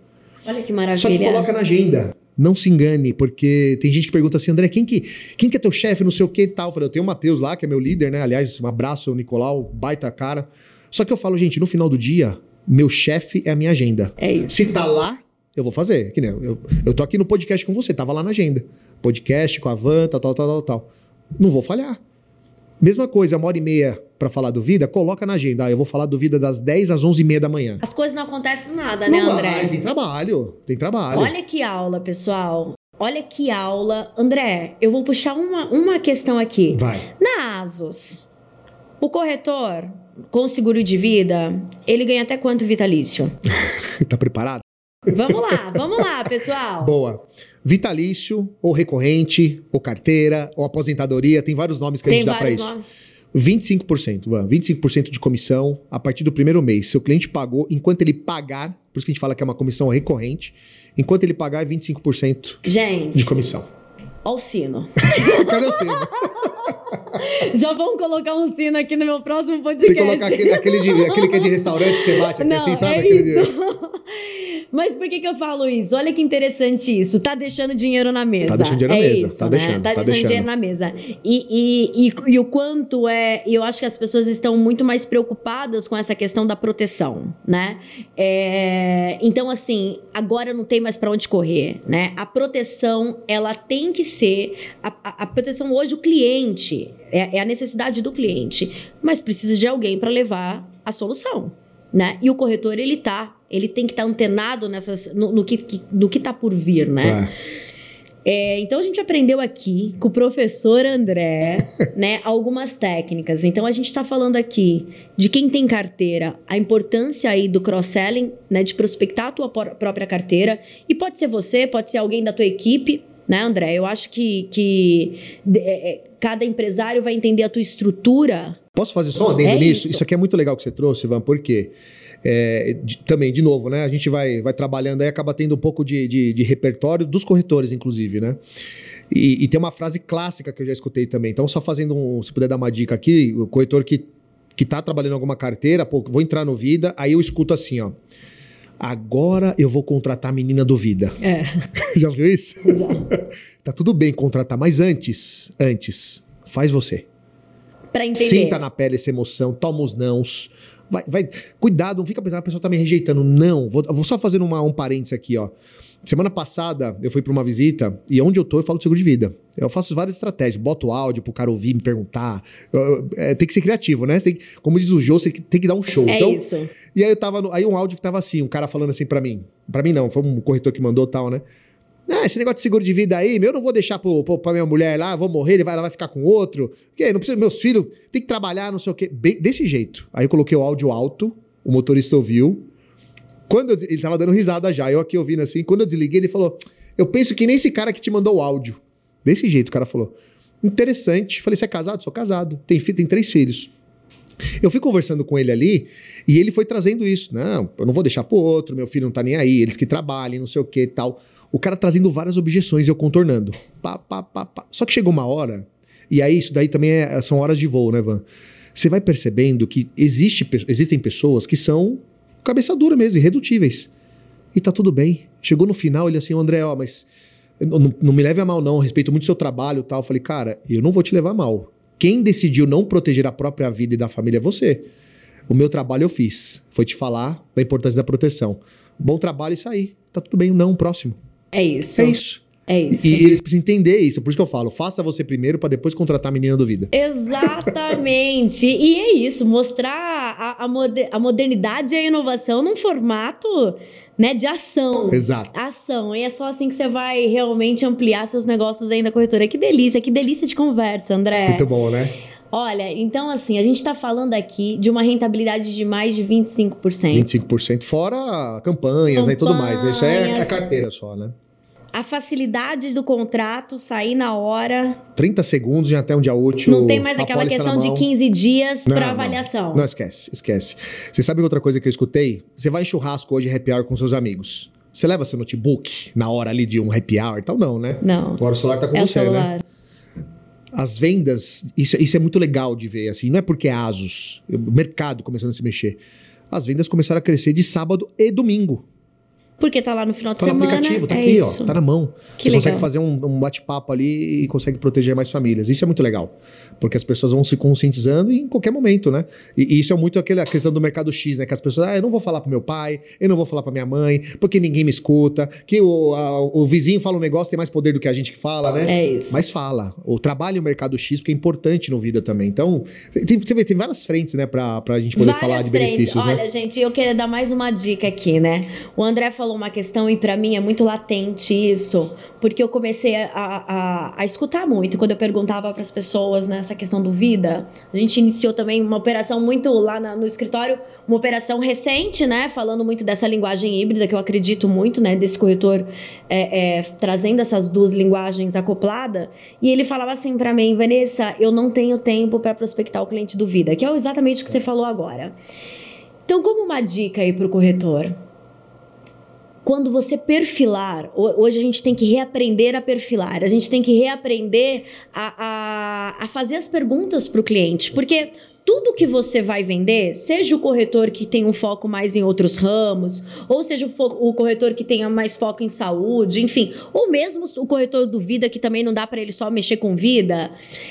[SPEAKER 1] Olha que maravilha.
[SPEAKER 2] Só que coloca na agenda. Não se engane, porque tem gente que pergunta assim, André, quem que, quem que é teu chefe, não sei o que e tal. Eu falei, eu tenho o Matheus lá, que é meu líder, né? Aliás, um abraço, o Nicolau, baita cara. Só que eu falo, gente, no final do dia, meu chefe é a minha agenda.
[SPEAKER 1] É isso.
[SPEAKER 2] Se tá lá, eu vou fazer. Que nem eu, eu tô aqui no podcast com você, tava lá na agenda. Podcast com a Van, tal, tal, tal, tal, tal. Não vou falhar. Mesma coisa, uma hora e meia para falar do Vida, coloca na agenda. Ah, eu vou falar do Vida das 10 às 11 e meia da manhã.
[SPEAKER 1] As coisas não acontecem nada,
[SPEAKER 2] não
[SPEAKER 1] né, André?
[SPEAKER 2] Vai, tem trabalho, tem trabalho.
[SPEAKER 1] Olha que aula, pessoal. Olha que aula. André, eu vou puxar uma, uma questão aqui.
[SPEAKER 2] Vai.
[SPEAKER 1] Na ASUS, o corretor com seguro de vida, ele ganha até quanto vitalício? (laughs)
[SPEAKER 2] tá preparado?
[SPEAKER 1] Vamos lá, vamos lá, pessoal.
[SPEAKER 2] Boa. Vitalício, ou recorrente, ou carteira, ou aposentadoria, tem vários nomes que
[SPEAKER 1] tem
[SPEAKER 2] a gente dá para isso. Nomes. 25%, 25% de comissão a partir do primeiro mês. Seu cliente pagou, enquanto ele pagar, por isso que a gente fala que é uma comissão recorrente, enquanto ele pagar é 25%
[SPEAKER 1] gente,
[SPEAKER 2] de comissão.
[SPEAKER 1] Olha o sino. (laughs)
[SPEAKER 2] Cadê o sino? (laughs)
[SPEAKER 1] Já vamos colocar um sino aqui no meu próximo podcast.
[SPEAKER 2] Tem que colocar aquele, aquele, de, aquele que é de (laughs) restaurante que você bate aqui
[SPEAKER 1] Não,
[SPEAKER 2] assim, sabe?
[SPEAKER 1] É. De... (laughs) Mas por que, que eu falo isso? Olha que interessante isso. Tá deixando dinheiro na mesa.
[SPEAKER 2] Tá deixando dinheiro
[SPEAKER 1] é
[SPEAKER 2] na mesa.
[SPEAKER 1] Isso,
[SPEAKER 2] tá
[SPEAKER 1] né?
[SPEAKER 2] deixando.
[SPEAKER 1] Tá,
[SPEAKER 2] tá
[SPEAKER 1] deixando
[SPEAKER 2] deixando.
[SPEAKER 1] dinheiro na mesa. E, e, e, e, o quanto é. Eu acho que as pessoas estão muito mais preocupadas com essa questão da proteção, né? É, então, assim, agora não tem mais para onde correr, né? A proteção, ela tem que ser. A, a, a proteção hoje, o cliente. É, é a necessidade do cliente. Mas precisa de alguém para levar a solução. Né? E o corretor, ele tá, ele tem que estar tá antenado nessas, no, no, que, no que tá por vir, né? É. É, então a gente aprendeu aqui com o professor André, (laughs) né, algumas técnicas. Então a gente está falando aqui de quem tem carteira, a importância aí do cross-selling, né, de prospectar a tua própria carteira. E pode ser você, pode ser alguém da tua equipe, né, André? Eu acho que, que é, cada empresário vai entender a tua estrutura
[SPEAKER 2] Posso fazer só um adendo
[SPEAKER 1] é
[SPEAKER 2] nisso?
[SPEAKER 1] Isso.
[SPEAKER 2] isso aqui é muito legal que você trouxe, Ivan, porque é, de, também, de novo, né? A gente vai, vai trabalhando aí, acaba tendo um pouco de, de, de repertório dos corretores, inclusive, né? E, e, tem uma frase clássica que eu já escutei também. Então, só fazendo um. Se puder dar uma dica aqui, o corretor que, que tá trabalhando alguma carteira, pô, vou entrar no vida, aí eu escuto assim, ó. Agora eu vou contratar a menina do vida.
[SPEAKER 1] É. (laughs)
[SPEAKER 2] Já viu isso?
[SPEAKER 1] Já. (laughs)
[SPEAKER 2] Tá tudo bem contratar, mas antes, antes, faz você.
[SPEAKER 1] Pra entender.
[SPEAKER 2] Sinta na pele essa emoção, toma os nãos. Vai, vai, cuidado, não fica pensando, a pessoa tá me rejeitando. Não, vou, vou só fazer uma, um parênteses aqui, ó. Semana passada eu fui para uma visita e onde eu tô eu falo de seguro de vida. Eu faço várias estratégias, boto áudio pro cara ouvir, me perguntar. Eu- eu- é, tem que ser criativo, né? Tem como diz o Jô, você tem que dar um show.
[SPEAKER 1] É
[SPEAKER 2] então,
[SPEAKER 1] isso.
[SPEAKER 2] e aí eu tava no- aí um áudio que tava assim, um cara falando assim pra mim. Pra mim não, foi um corretor que mandou tal, né? Ah, esse negócio de seguro de vida aí, meu, eu não vou deixar pro, pro, pra minha mulher lá, vou morrer, ele vai, ela vai ficar com outro. Porque não precisa, meus filhos tem que trabalhar, não sei o quê. Bem, desse jeito. Aí eu coloquei o áudio alto, o motorista ouviu. Quando eu ele tava dando risada já, eu aqui ouvindo assim. Quando eu desliguei, ele falou: Eu penso que nem esse cara que te mandou o áudio. Desse jeito, o cara falou. Interessante. Falei: Você é casado? Sou casado. Tem, tem três filhos. Eu fui conversando com ele ali e ele foi trazendo isso. Não, eu não vou deixar pro outro, meu filho não tá nem aí, eles que trabalhem, não sei o que e tal. O cara trazendo várias objeções eu contornando. Pá, pá, pá, pá. Só que chegou uma hora, e aí isso daí também é- são horas de voo, né, Van? Você vai percebendo que existe, existem pessoas que são cabeça dura mesmo, irredutíveis. E tá tudo bem. Chegou no final, ele assim, "Ô, André, ó, mas não, não- me leve a mal, não. Respeito muito o seu trabalho e tal. Eu falei, cara, eu não vou te levar a mal. Quem decidiu não proteger a própria vida e da família é você. O meu trabalho eu fiz. Foi te falar da importância da proteção. Bom trabalho isso aí. Tá tudo bem, não, próximo.
[SPEAKER 1] É isso.
[SPEAKER 2] É isso.
[SPEAKER 1] É isso.
[SPEAKER 2] e eles precisam entender isso. Por isso que eu falo, faça você primeiro pra depois contratar a menina do vida.
[SPEAKER 1] Exatamente. e é isso, mostrar a, a, moder- a modernidade e a inovação num formato né, de ação.
[SPEAKER 2] Exato.
[SPEAKER 1] Ação. E é só assim que você vai realmente ampliar seus negócios dentro da corretora. Que delícia, que delícia de conversa, André.
[SPEAKER 2] Muito bom, né?
[SPEAKER 1] Olha, então assim, a gente tá falando aqui de uma rentabilidade de mais de 25%.
[SPEAKER 2] 25% fora campanhas né, e tudo mais. Isso é a
[SPEAKER 1] Campanhas.
[SPEAKER 2] carteira só, né?
[SPEAKER 1] A facilidade do contrato, sair na hora.
[SPEAKER 2] 30 segundos e até um dia útil.
[SPEAKER 1] Não tem mais aquela questão de
[SPEAKER 2] mão.
[SPEAKER 1] 15 dias
[SPEAKER 2] Não,
[SPEAKER 1] para
[SPEAKER 2] não.
[SPEAKER 1] avaliação.
[SPEAKER 2] Não, esquece, esquece. Você sabe outra coisa que eu escutei? Você vai em churrasco hoje, happy hour com seus amigos. Você leva seu notebook na hora ali de um happy hour e tal? Não, né?
[SPEAKER 1] Não.
[SPEAKER 2] Agora o celular tá com
[SPEAKER 1] É
[SPEAKER 2] você, né?
[SPEAKER 1] celular.
[SPEAKER 2] As vendas, isso, isso é muito legal de ver, assim, não é porque é Asus, o mercado começando a se mexer. As vendas começaram a crescer de sábado e domingo.
[SPEAKER 1] Porque tá lá no final de
[SPEAKER 2] Tá no
[SPEAKER 1] semana.
[SPEAKER 2] aplicativo, tá
[SPEAKER 1] é
[SPEAKER 2] aqui,
[SPEAKER 1] isso.
[SPEAKER 2] ó, tá na mão.
[SPEAKER 1] Que
[SPEAKER 2] Você
[SPEAKER 1] legal.
[SPEAKER 2] consegue fazer um, um bate-papo ali e consegue proteger mais famílias. Isso é muito legal, porque as pessoas vão se conscientizando em qualquer momento, né? E, e isso é muito aquela questão do mercado X, né? Que as pessoas, ah, eu não vou falar pro meu pai, eu não vou falar pra minha mãe, porque ninguém me escuta, que o, a- o vizinho fala um negócio tem mais poder do que a gente que fala, né?
[SPEAKER 1] É isso.
[SPEAKER 2] Mas fala. O trabalho e o mercado X, porque é importante no vida também. Então, tem, você vê, tem várias frentes, né, pra, pra gente poder
[SPEAKER 1] Várias
[SPEAKER 2] falar de
[SPEAKER 1] frentes.
[SPEAKER 2] benefícios,
[SPEAKER 1] Olha,
[SPEAKER 2] né?
[SPEAKER 1] gente, eu queria dar mais uma dica aqui, né? O André falou uma questão e pra mim é muito latente isso, porque eu comecei a, a, a escutar muito quando eu perguntava para as pessoas nessa questão do vida. A gente iniciou também uma operação muito lá na- no escritório, uma operação recente, né? Falando muito dessa linguagem híbrida que eu acredito muito, né? Desse corretor é, é, trazendo essas duas linguagens acopladas. E ele falava assim pra mim, Vanessa, eu não tenho tempo para prospectar o cliente do vida, que é exatamente o que você falou agora. Então, como uma dica aí para o corretor, quando você perfilar, ho- hoje a gente tem que reaprender a perfilar, a gente tem que reaprender a, a, a fazer as perguntas para o cliente, porque tudo que você vai vender, seja o corretor que tem um foco mais em outros ramos, ou seja o, o corretor que tenha mais foco em saúde, enfim, ou mesmo o corretor do vida que também não dá para ele só mexer com vida,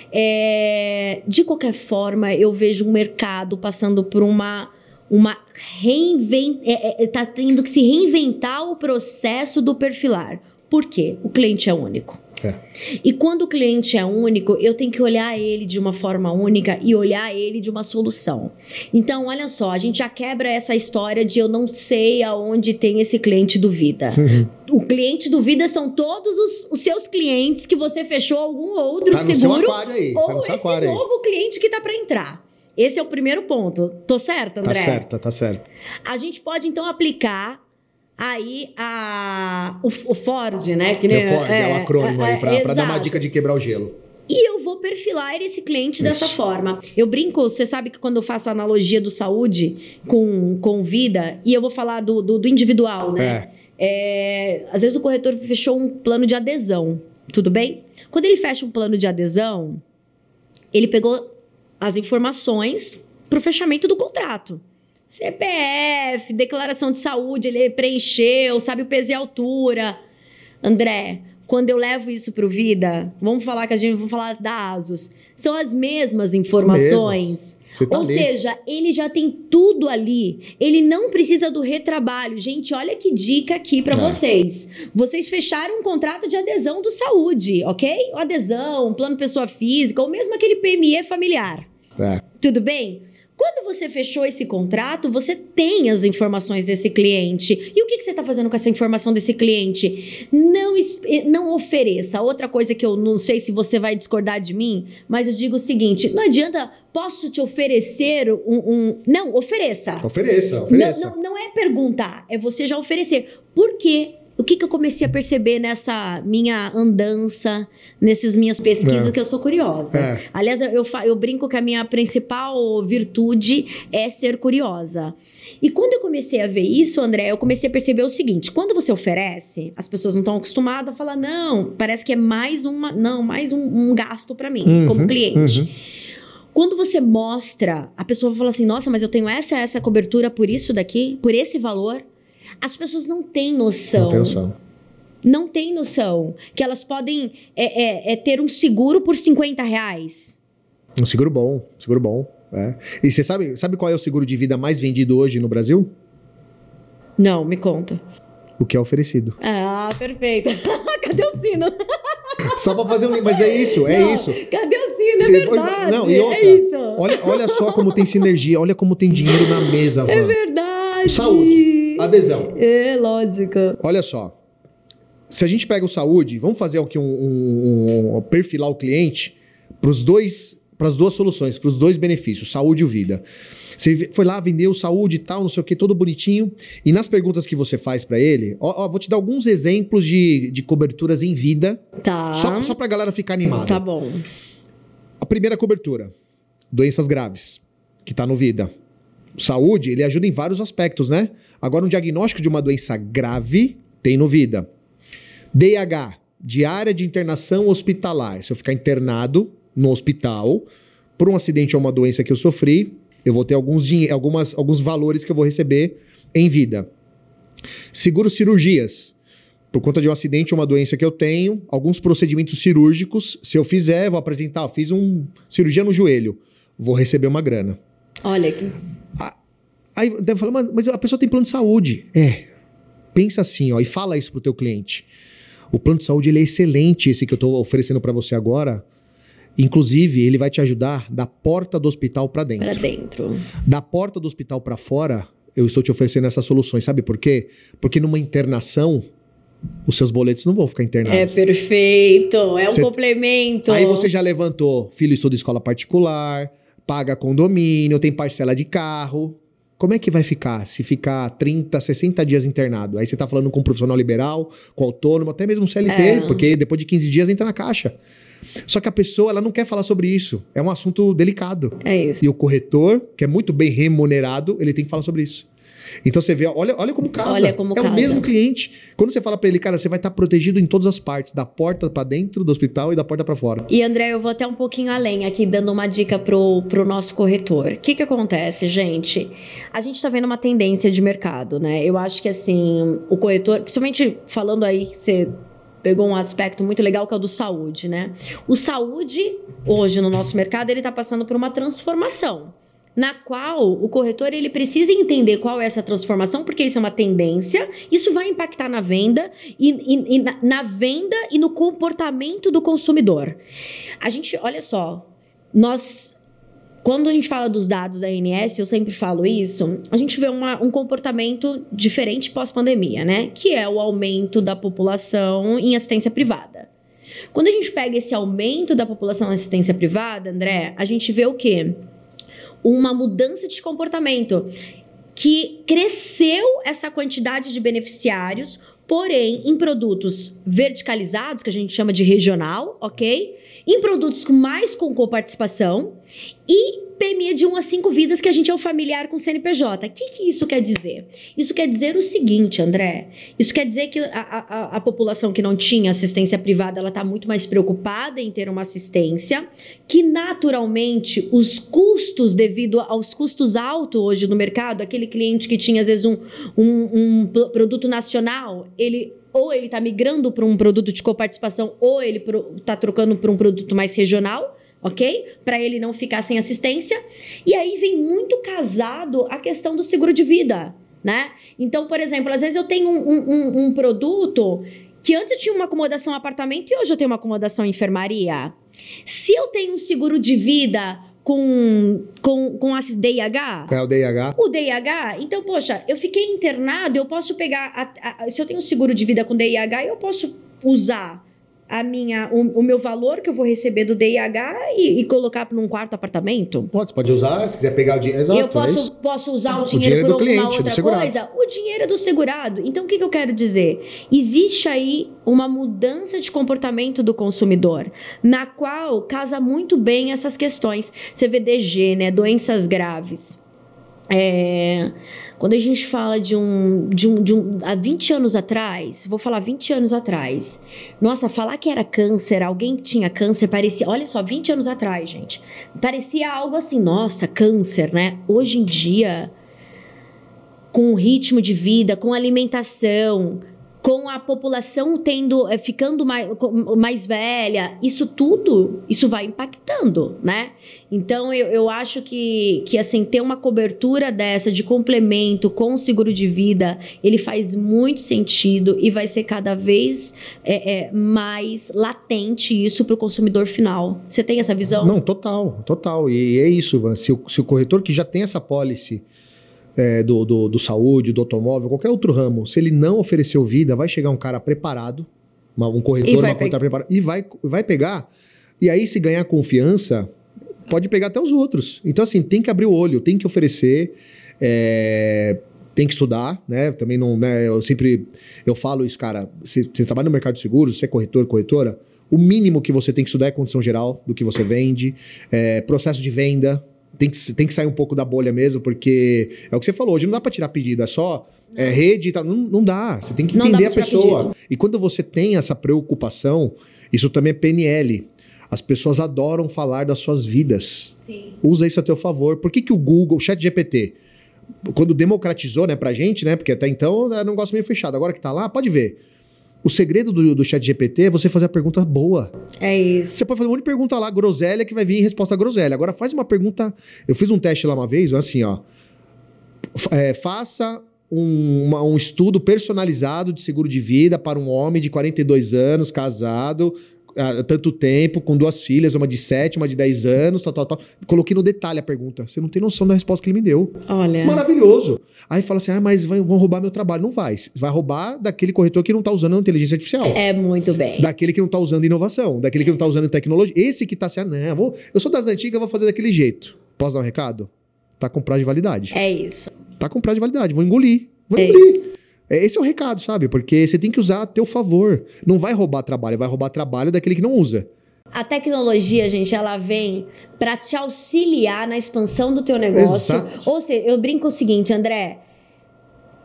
[SPEAKER 1] é, de qualquer forma eu vejo um mercado passando por uma uma reinvent... é, é, tá tendo que se reinventar o processo do perfilar. Por quê? O cliente é único.
[SPEAKER 2] É.
[SPEAKER 1] E quando o cliente é único, eu tenho que olhar ele de uma forma única e olhar ele de uma solução. Então, olha só, a gente já quebra essa história de eu não sei aonde tem esse cliente do vida. o cliente do vida são todos os, os seus clientes que você fechou algum outro
[SPEAKER 2] Tá
[SPEAKER 1] seguro
[SPEAKER 2] tá
[SPEAKER 1] ou esse
[SPEAKER 2] aí.
[SPEAKER 1] novo cliente que tá para entrar. Esse é o primeiro ponto. Tô certa,
[SPEAKER 2] Tá
[SPEAKER 1] André?
[SPEAKER 2] certo, tá certo.
[SPEAKER 1] A gente pode então aplicar aí a, o, o Ford, né? Que,
[SPEAKER 2] É, Ford, é, o acrônimo aí, pra, pra dar uma dica de quebrar o gelo.
[SPEAKER 1] E eu vou perfilar esse cliente dessa
[SPEAKER 2] Isso.
[SPEAKER 1] forma. Eu brinco, você sabe que quando eu faço a analogia do saúde com, com vida, e eu vou falar do, do, do individual, né? É, às vezes o corretor fechou um plano de adesão, tudo bem? Quando ele fecha um plano de adesão, ele pegou as informações para o fechamento do contrato. CPF, declaração de saúde, ele preencheu, sabe o peso e altura. André, quando eu levo isso para o Vida, vamos falar que a gente vai falar da ASUS, são as mesmas informações. Tá Ou ali. seja, ele já tem tudo ali. Ele não precisa do retrabalho. Gente, olha que dica aqui para é. vocês. Vocês fecharam um contrato de adesão do saúde, ok? Adesão, plano pessoa física, ou mesmo aquele PME familiar. É. Tudo bem? Quando você fechou esse contrato, você tem as informações desse cliente. E o que, que você está fazendo com essa informação desse cliente? Não, eh, não ofereça. Outra coisa que eu não sei se você vai discordar de mim, mas eu digo o seguinte: não adianta, posso te oferecer um. um... Não, ofereça.
[SPEAKER 2] Ofereça, ofereça.
[SPEAKER 1] Não, não, não é perguntar, é você já oferecer. Por quê? O que, que eu comecei a perceber nessa minha andança, nessas minhas pesquisas, é. que eu sou curiosa. É. Aliás, eu, eu brinco que a minha principal virtude é ser curiosa. E quando eu comecei a ver isso, André, eu comecei a perceber o seguinte: quando você oferece, as pessoas não estão acostumadas a falar, não, parece que é mais uma, não, mais um, um gasto para mim, uhum, como cliente. Uhum. Quando você mostra, a pessoa fala assim: nossa, mas eu tenho essa essa cobertura por isso daqui, por esse valor. As pessoas não têm noção. Não tem noção. Não tem noção que elas podem é, é, é ter um seguro por 50 reais.
[SPEAKER 2] Um seguro bom, seguro bom. É. E você sabe, sabe qual é o seguro de vida mais vendido hoje no Brasil?
[SPEAKER 1] Não, me conta.
[SPEAKER 2] O que é oferecido.
[SPEAKER 1] Ah, perfeito. (laughs) Cadê o sino? (laughs)
[SPEAKER 2] Só pra fazer um. Mas é isso, é
[SPEAKER 1] não,
[SPEAKER 2] isso.
[SPEAKER 1] Cadê o sino? É verdade. Não, e outra, é isso.
[SPEAKER 2] Olha, olha só como tem sinergia, olha como tem dinheiro na mesa.
[SPEAKER 1] É verdade.
[SPEAKER 2] Saúde adesão.
[SPEAKER 1] É, lógico.
[SPEAKER 2] Olha só. Se a gente pega o saúde, vamos fazer aqui um, um, um perfilar o cliente para os dois para as duas soluções, para os dois benefícios, saúde e vida. Você foi lá, vendeu saúde e tal, não sei o que, todo bonitinho. E nas perguntas que você faz para ele, ó, ó, vou te dar alguns exemplos de, de coberturas em vida.
[SPEAKER 1] Tá.
[SPEAKER 2] Só, só para a galera ficar animada.
[SPEAKER 1] Tá bom.
[SPEAKER 2] A primeira cobertura, doenças graves, que está no vida. Saúde, ele ajuda em vários aspectos, né? Agora, um diagnóstico de uma doença grave tem no vida. DH, diária de internação hospitalar. Se eu ficar internado no hospital por um acidente ou uma doença que eu sofri, eu vou ter alguns, algumas, alguns valores que eu vou receber em vida. Seguro cirurgias. Por conta de um acidente ou uma doença que eu tenho, alguns procedimentos cirúrgicos, se eu fizer, vou apresentar, eu fiz uma cirurgia no joelho, vou receber uma grana.
[SPEAKER 1] Olha aqui.
[SPEAKER 2] Aí deve falar, mas a pessoa tem plano de saúde. É. Pensa assim, ó, e fala isso pro teu cliente. O plano de saúde ele é excelente, esse que eu estou oferecendo para você agora. Inclusive, ele vai te ajudar da porta do hospital para dentro.
[SPEAKER 1] Para dentro.
[SPEAKER 2] Da porta do hospital para fora, eu estou te oferecendo essas soluções. Sabe por quê? Porque numa internação, os seus boletos não vão ficar internados.
[SPEAKER 1] É perfeito, é um você... complemento.
[SPEAKER 2] Aí você já levantou, filho estuda escola particular, paga condomínio, tem parcela de carro. Como é que vai ficar se ficar 30, 60 dias internado? Aí você está falando com um profissional liberal, com autônomo, até mesmo CLT, é. porque depois de 15 dias entra na caixa. Só que a pessoa ela não quer falar sobre isso. É um assunto delicado.
[SPEAKER 1] É isso.
[SPEAKER 2] E o corretor, que é muito bem remunerado, ele tem que falar sobre isso. Então você vê, olha, olha como casa.
[SPEAKER 1] Olha como
[SPEAKER 2] é
[SPEAKER 1] casa.
[SPEAKER 2] o mesmo cliente. Quando você fala para ele, cara, você vai estar tá protegido em todas as partes, da porta para dentro do hospital e da porta para fora.
[SPEAKER 1] E André, eu vou até um pouquinho além aqui, dando uma dica pro, pro nosso corretor. O que que acontece, gente? A gente está vendo uma tendência de mercado, né? Eu acho que assim, o corretor, principalmente falando aí que você pegou um aspecto muito legal que é o do saúde, né? O saúde, hoje no nosso mercado, ele está passando por uma transformação na qual o corretor ele precisa entender qual é essa transformação, porque isso é uma tendência, isso vai impactar na venda e, e, e na, na, venda e no comportamento do consumidor. A gente, olha só, nós quando a gente fala dos dados da ANS, eu sempre falo isso, a gente vê uma, um comportamento diferente pós-pandemia, né? Que é o aumento da população em assistência privada. Quando a gente pega esse aumento da população em assistência privada, André, a gente vê o quê? Uma mudança de comportamento que cresceu essa quantidade de beneficiários, porém em produtos verticalizados, que a gente chama de regional, ok? Em produtos com mais com coparticipação E PME de 1 a 5 vidas que a gente é o familiar com CNPJ. O que, que isso quer dizer? Isso quer dizer o seguinte, André. Isso quer dizer que a, a, a população que não tinha assistência privada, ela está muito mais preocupada em ter uma assistência, que naturalmente os custos, devido aos custos altos hoje no mercado, aquele cliente que tinha às vezes um, um, um produto nacional, ele ou ele está migrando para um produto de coparticipação, ou ele está trocando para um produto mais regional ok? Para ele não ficar sem assistência. E aí vem muito casado a questão do seguro de vida, né? Então, por exemplo, às vezes eu tenho um, um, um produto que antes eu tinha uma acomodação apartamento e hoje eu tenho uma acomodação enfermaria. Se eu tenho um seguro de vida com, com, com a DIH.
[SPEAKER 2] É o DIH.
[SPEAKER 1] O DIH, então, poxa, eu fiquei internado, eu posso pegar. A, a, se eu tenho um seguro de vida com DIH, eu posso usar a minha, o, o, meu valor que eu vou receber do DIH e, e colocar num quarto apartamento?
[SPEAKER 2] Pode, pode usar, se quiser pegar o dinheiro. Exato,
[SPEAKER 1] eu posso,
[SPEAKER 2] é
[SPEAKER 1] posso usar o dinheiro, o dinheiro por alguma cliente, outra coisa? O dinheiro é do segurado. Então, o que, que eu quero dizer? Existe aí uma mudança de comportamento do consumidor, na qual casa muito bem essas questões. CVDG, né? Doenças graves. É quando a gente fala de um, de um, de um. Há 20 anos atrás, vou falar 20 anos atrás. Nossa, falar que era câncer, alguém que tinha câncer, parecia. Olha só, 20 anos atrás, gente. Parecia algo assim, nossa, câncer, né? Hoje em dia, com o ritmo de vida, com alimentação, com a população tendo é, ficando mais, mais velha, isso tudo, isso vai impactando, né? Então eu, eu acho que, que assim, ter uma cobertura dessa de complemento com o seguro de vida, ele faz muito sentido e vai ser cada vez é, é, mais latente isso para o consumidor final. Você tem essa visão?
[SPEAKER 2] Não, total, total. E é isso, se o, se o corretor que já tem essa policy é, do, do, do, saúde, do automóvel, qualquer outro ramo, se ele não ofereceu vida, vai chegar um cara preparado, uma, um corretor, uma conta preparada, e vai, vai pegar. E aí, se ganhar confiança, pode pegar até os outros. Então, assim, tem que abrir o olho, tem que oferecer. É, tem que estudar, né? Também não, né? Eu sempre eu falo isso, cara. Você, você trabalha no mercado de seguros, você é corretor, corretora, o mínimo que você tem que estudar é condição geral do que você vende, é, processo de venda, tem que, tem que sair um pouco da bolha mesmo, porque é o que você falou, hoje não dá para tirar pedido, é só é, rede e tal. Não, não dá. Você tem que entender a pessoa. Pedido. E quando você tem essa preocupação, isso também é PNL. As pessoas adoram falar das suas vidas. Sim. Usa isso a teu favor. Por que, que o Google, o Chat GPT, quando democratizou, né, pra gente, né? Porque até então era um negócio meio fechado. Agora que tá lá, pode ver. O segredo do, do chat GPT é você fazer a pergunta boa.
[SPEAKER 1] É isso.
[SPEAKER 2] Você pode fazer um monte de pergunta lá, groselha, que vai vir em resposta a groselha. Agora faz uma pergunta. Eu fiz um teste lá uma vez, assim, ó. É, faça um, uma, um estudo personalizado de seguro de vida para um homem de 42 anos, casado, há tanto tempo, com duas filhas, uma de 7, uma de 10 anos, tal, tal, tal. Coloquei no detalhe a pergunta. Você não tem noção da resposta que ele me deu.
[SPEAKER 1] Olha.
[SPEAKER 2] Maravilhoso. Aí fala assim: ah, mas vão roubar meu trabalho. Não vai. Vai roubar daquele corretor que não está usando a inteligência artificial.
[SPEAKER 1] É muito bem.
[SPEAKER 2] Daquele que não está usando inovação, daquele que não está usando tecnologia. Esse que está assim, ah, não, vou, eu sou das antigas, vou fazer daquele jeito. Posso dar um recado? Tá com prazo de validade.
[SPEAKER 1] É isso.
[SPEAKER 2] Tá com prazo de validade. Vou engolir. Vou é engolir. Isso. É, esse é o recado, sabe? Porque você tem que usar a teu favor. Não vai roubar trabalho, vai roubar trabalho daquele que não usa.
[SPEAKER 1] A tecnologia, gente, ela vem para te auxiliar na expansão do teu negócio. Exato. Ou seja, eu brinco o seguinte, André,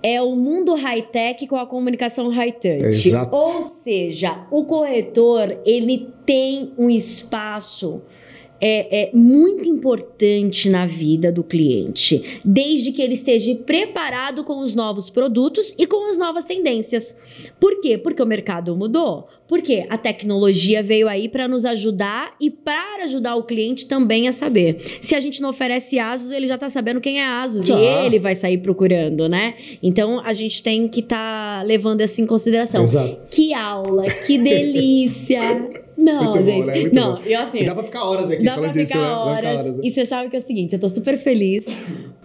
[SPEAKER 1] é o mundo high-tech com a comunicação high-touch. Ou seja, o corretor, ele tem um espaço é, é muito importante na vida do cliente, desde que ele esteja preparado com os novos produtos e com as novas tendências. Por quê? Porque o mercado mudou. Porque a tecnologia veio aí para nos ajudar e para ajudar o cliente também a saber. Se a gente não oferece Asus, ele já está sabendo quem é Asus já. e ele vai sair procurando, né? Então a gente tem que estar tá levando isso em consideração.
[SPEAKER 2] Exato.
[SPEAKER 1] Que aula, que delícia! (laughs) Não, muito gente. Bom, né? não,
[SPEAKER 2] bom. eu
[SPEAKER 1] assim. E
[SPEAKER 2] dá pra ficar horas aqui
[SPEAKER 1] dá falando pra disso, ficar né? Horas, dá pra ficar horas. E você sabe que é o seguinte, eu tô super feliz,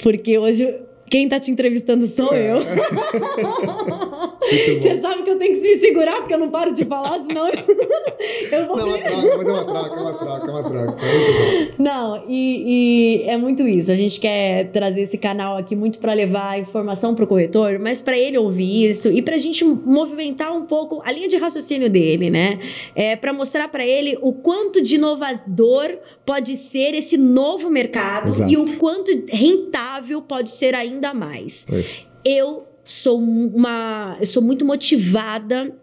[SPEAKER 1] porque hoje Quem tá te entrevistando sou é. eu. (laughs) Você sabe que eu tenho que se segurar porque eu não paro de falar, senão eu, (laughs)
[SPEAKER 2] eu vou. Não, é uma troca, mas é uma troca, é uma troca, é uma troca. É
[SPEAKER 1] não, e, e, é muito isso. A gente quer trazer esse canal aqui muito para levar informação pro corretor, mas para ele ouvir isso e pra gente movimentar um pouco a linha de raciocínio dele, né? É, para mostrar para ele o quanto de inovador pode ser esse novo mercado Exato. e o quanto rentável pode ser ainda mais. É. Eu sou uma, eu sou muito motivada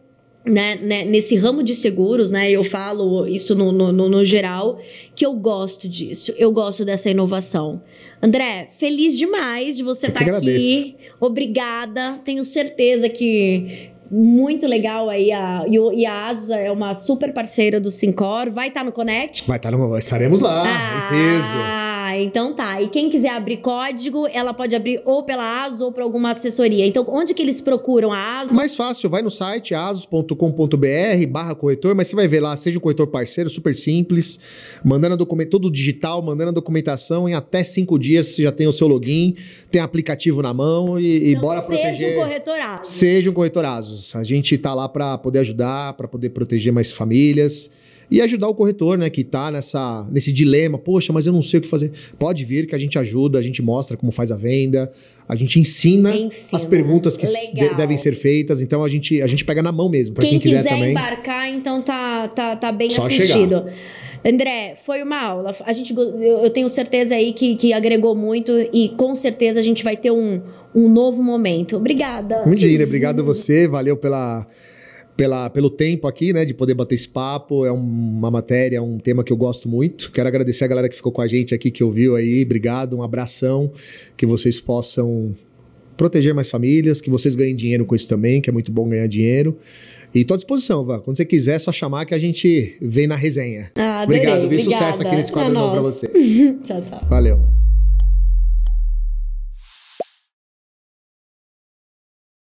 [SPEAKER 1] né, né, nesse ramo de seguros, né? Eu falo isso no, no, no, geral, que eu gosto disso, eu gosto dessa inovação. André, feliz demais de você estar tá aqui. Obrigada. Tenho certeza que muito legal aí. A, e a Asus é uma super parceira do Sincor. Vai estar tá no Connect?
[SPEAKER 2] Vai estar tá no. Estaremos lá, ah, em peso.
[SPEAKER 1] Então tá. E quem quiser abrir código, ela pode abrir ou pela ASUS ou por alguma assessoria. Então, onde que eles procuram a ASUS?
[SPEAKER 2] Mais fácil, vai no site asus.com.br barra corretor, mas você vai ver lá, seja um corretor parceiro, super simples, mandando documento, tudo digital, mandando a documentação, em até cinco dias você já tem o seu login, tem aplicativo na mão e, então, e bora
[SPEAKER 1] seja
[SPEAKER 2] proteger.
[SPEAKER 1] Seja um corretor ASUS.
[SPEAKER 2] Seja um corretor ASUS. A gente tá lá para poder ajudar, para poder proteger mais famílias e ajudar o corretor, né, que está nessa, nesse dilema, poxa, mas eu não sei o que fazer. Pode vir que a gente ajuda, a gente mostra como faz a venda, a gente ensina, ensina. as perguntas que de, devem ser feitas, então a gente, a gente pega na mão mesmo, para quem, quem, quiser, quiser também.
[SPEAKER 1] embarcar, então tá, tá, tá bem Só assistido. Chegar. André, foi uma aula. A gente, eu tenho certeza aí que, que agregou muito e com certeza a gente vai ter um, um novo momento. Obrigada.
[SPEAKER 2] Imagina, obrigado a você, valeu pela pela, pelo tempo aqui, né, de poder bater esse papo. É uma matéria, um tema que eu gosto muito. Quero agradecer a galera que ficou com a gente aqui, que ouviu aí. Obrigado, um abração. Que vocês possam proteger mais famílias, que vocês ganhem dinheiro com isso também, que é muito bom ganhar dinheiro. E tô à disposição, Van. Quando você quiser, é só chamar que a gente vem na resenha.
[SPEAKER 1] Ah, adorei,
[SPEAKER 2] Obrigado, vi sucesso aqui nesse quadro é novo pra você. (laughs)
[SPEAKER 1] tchau, tchau.
[SPEAKER 2] Valeu.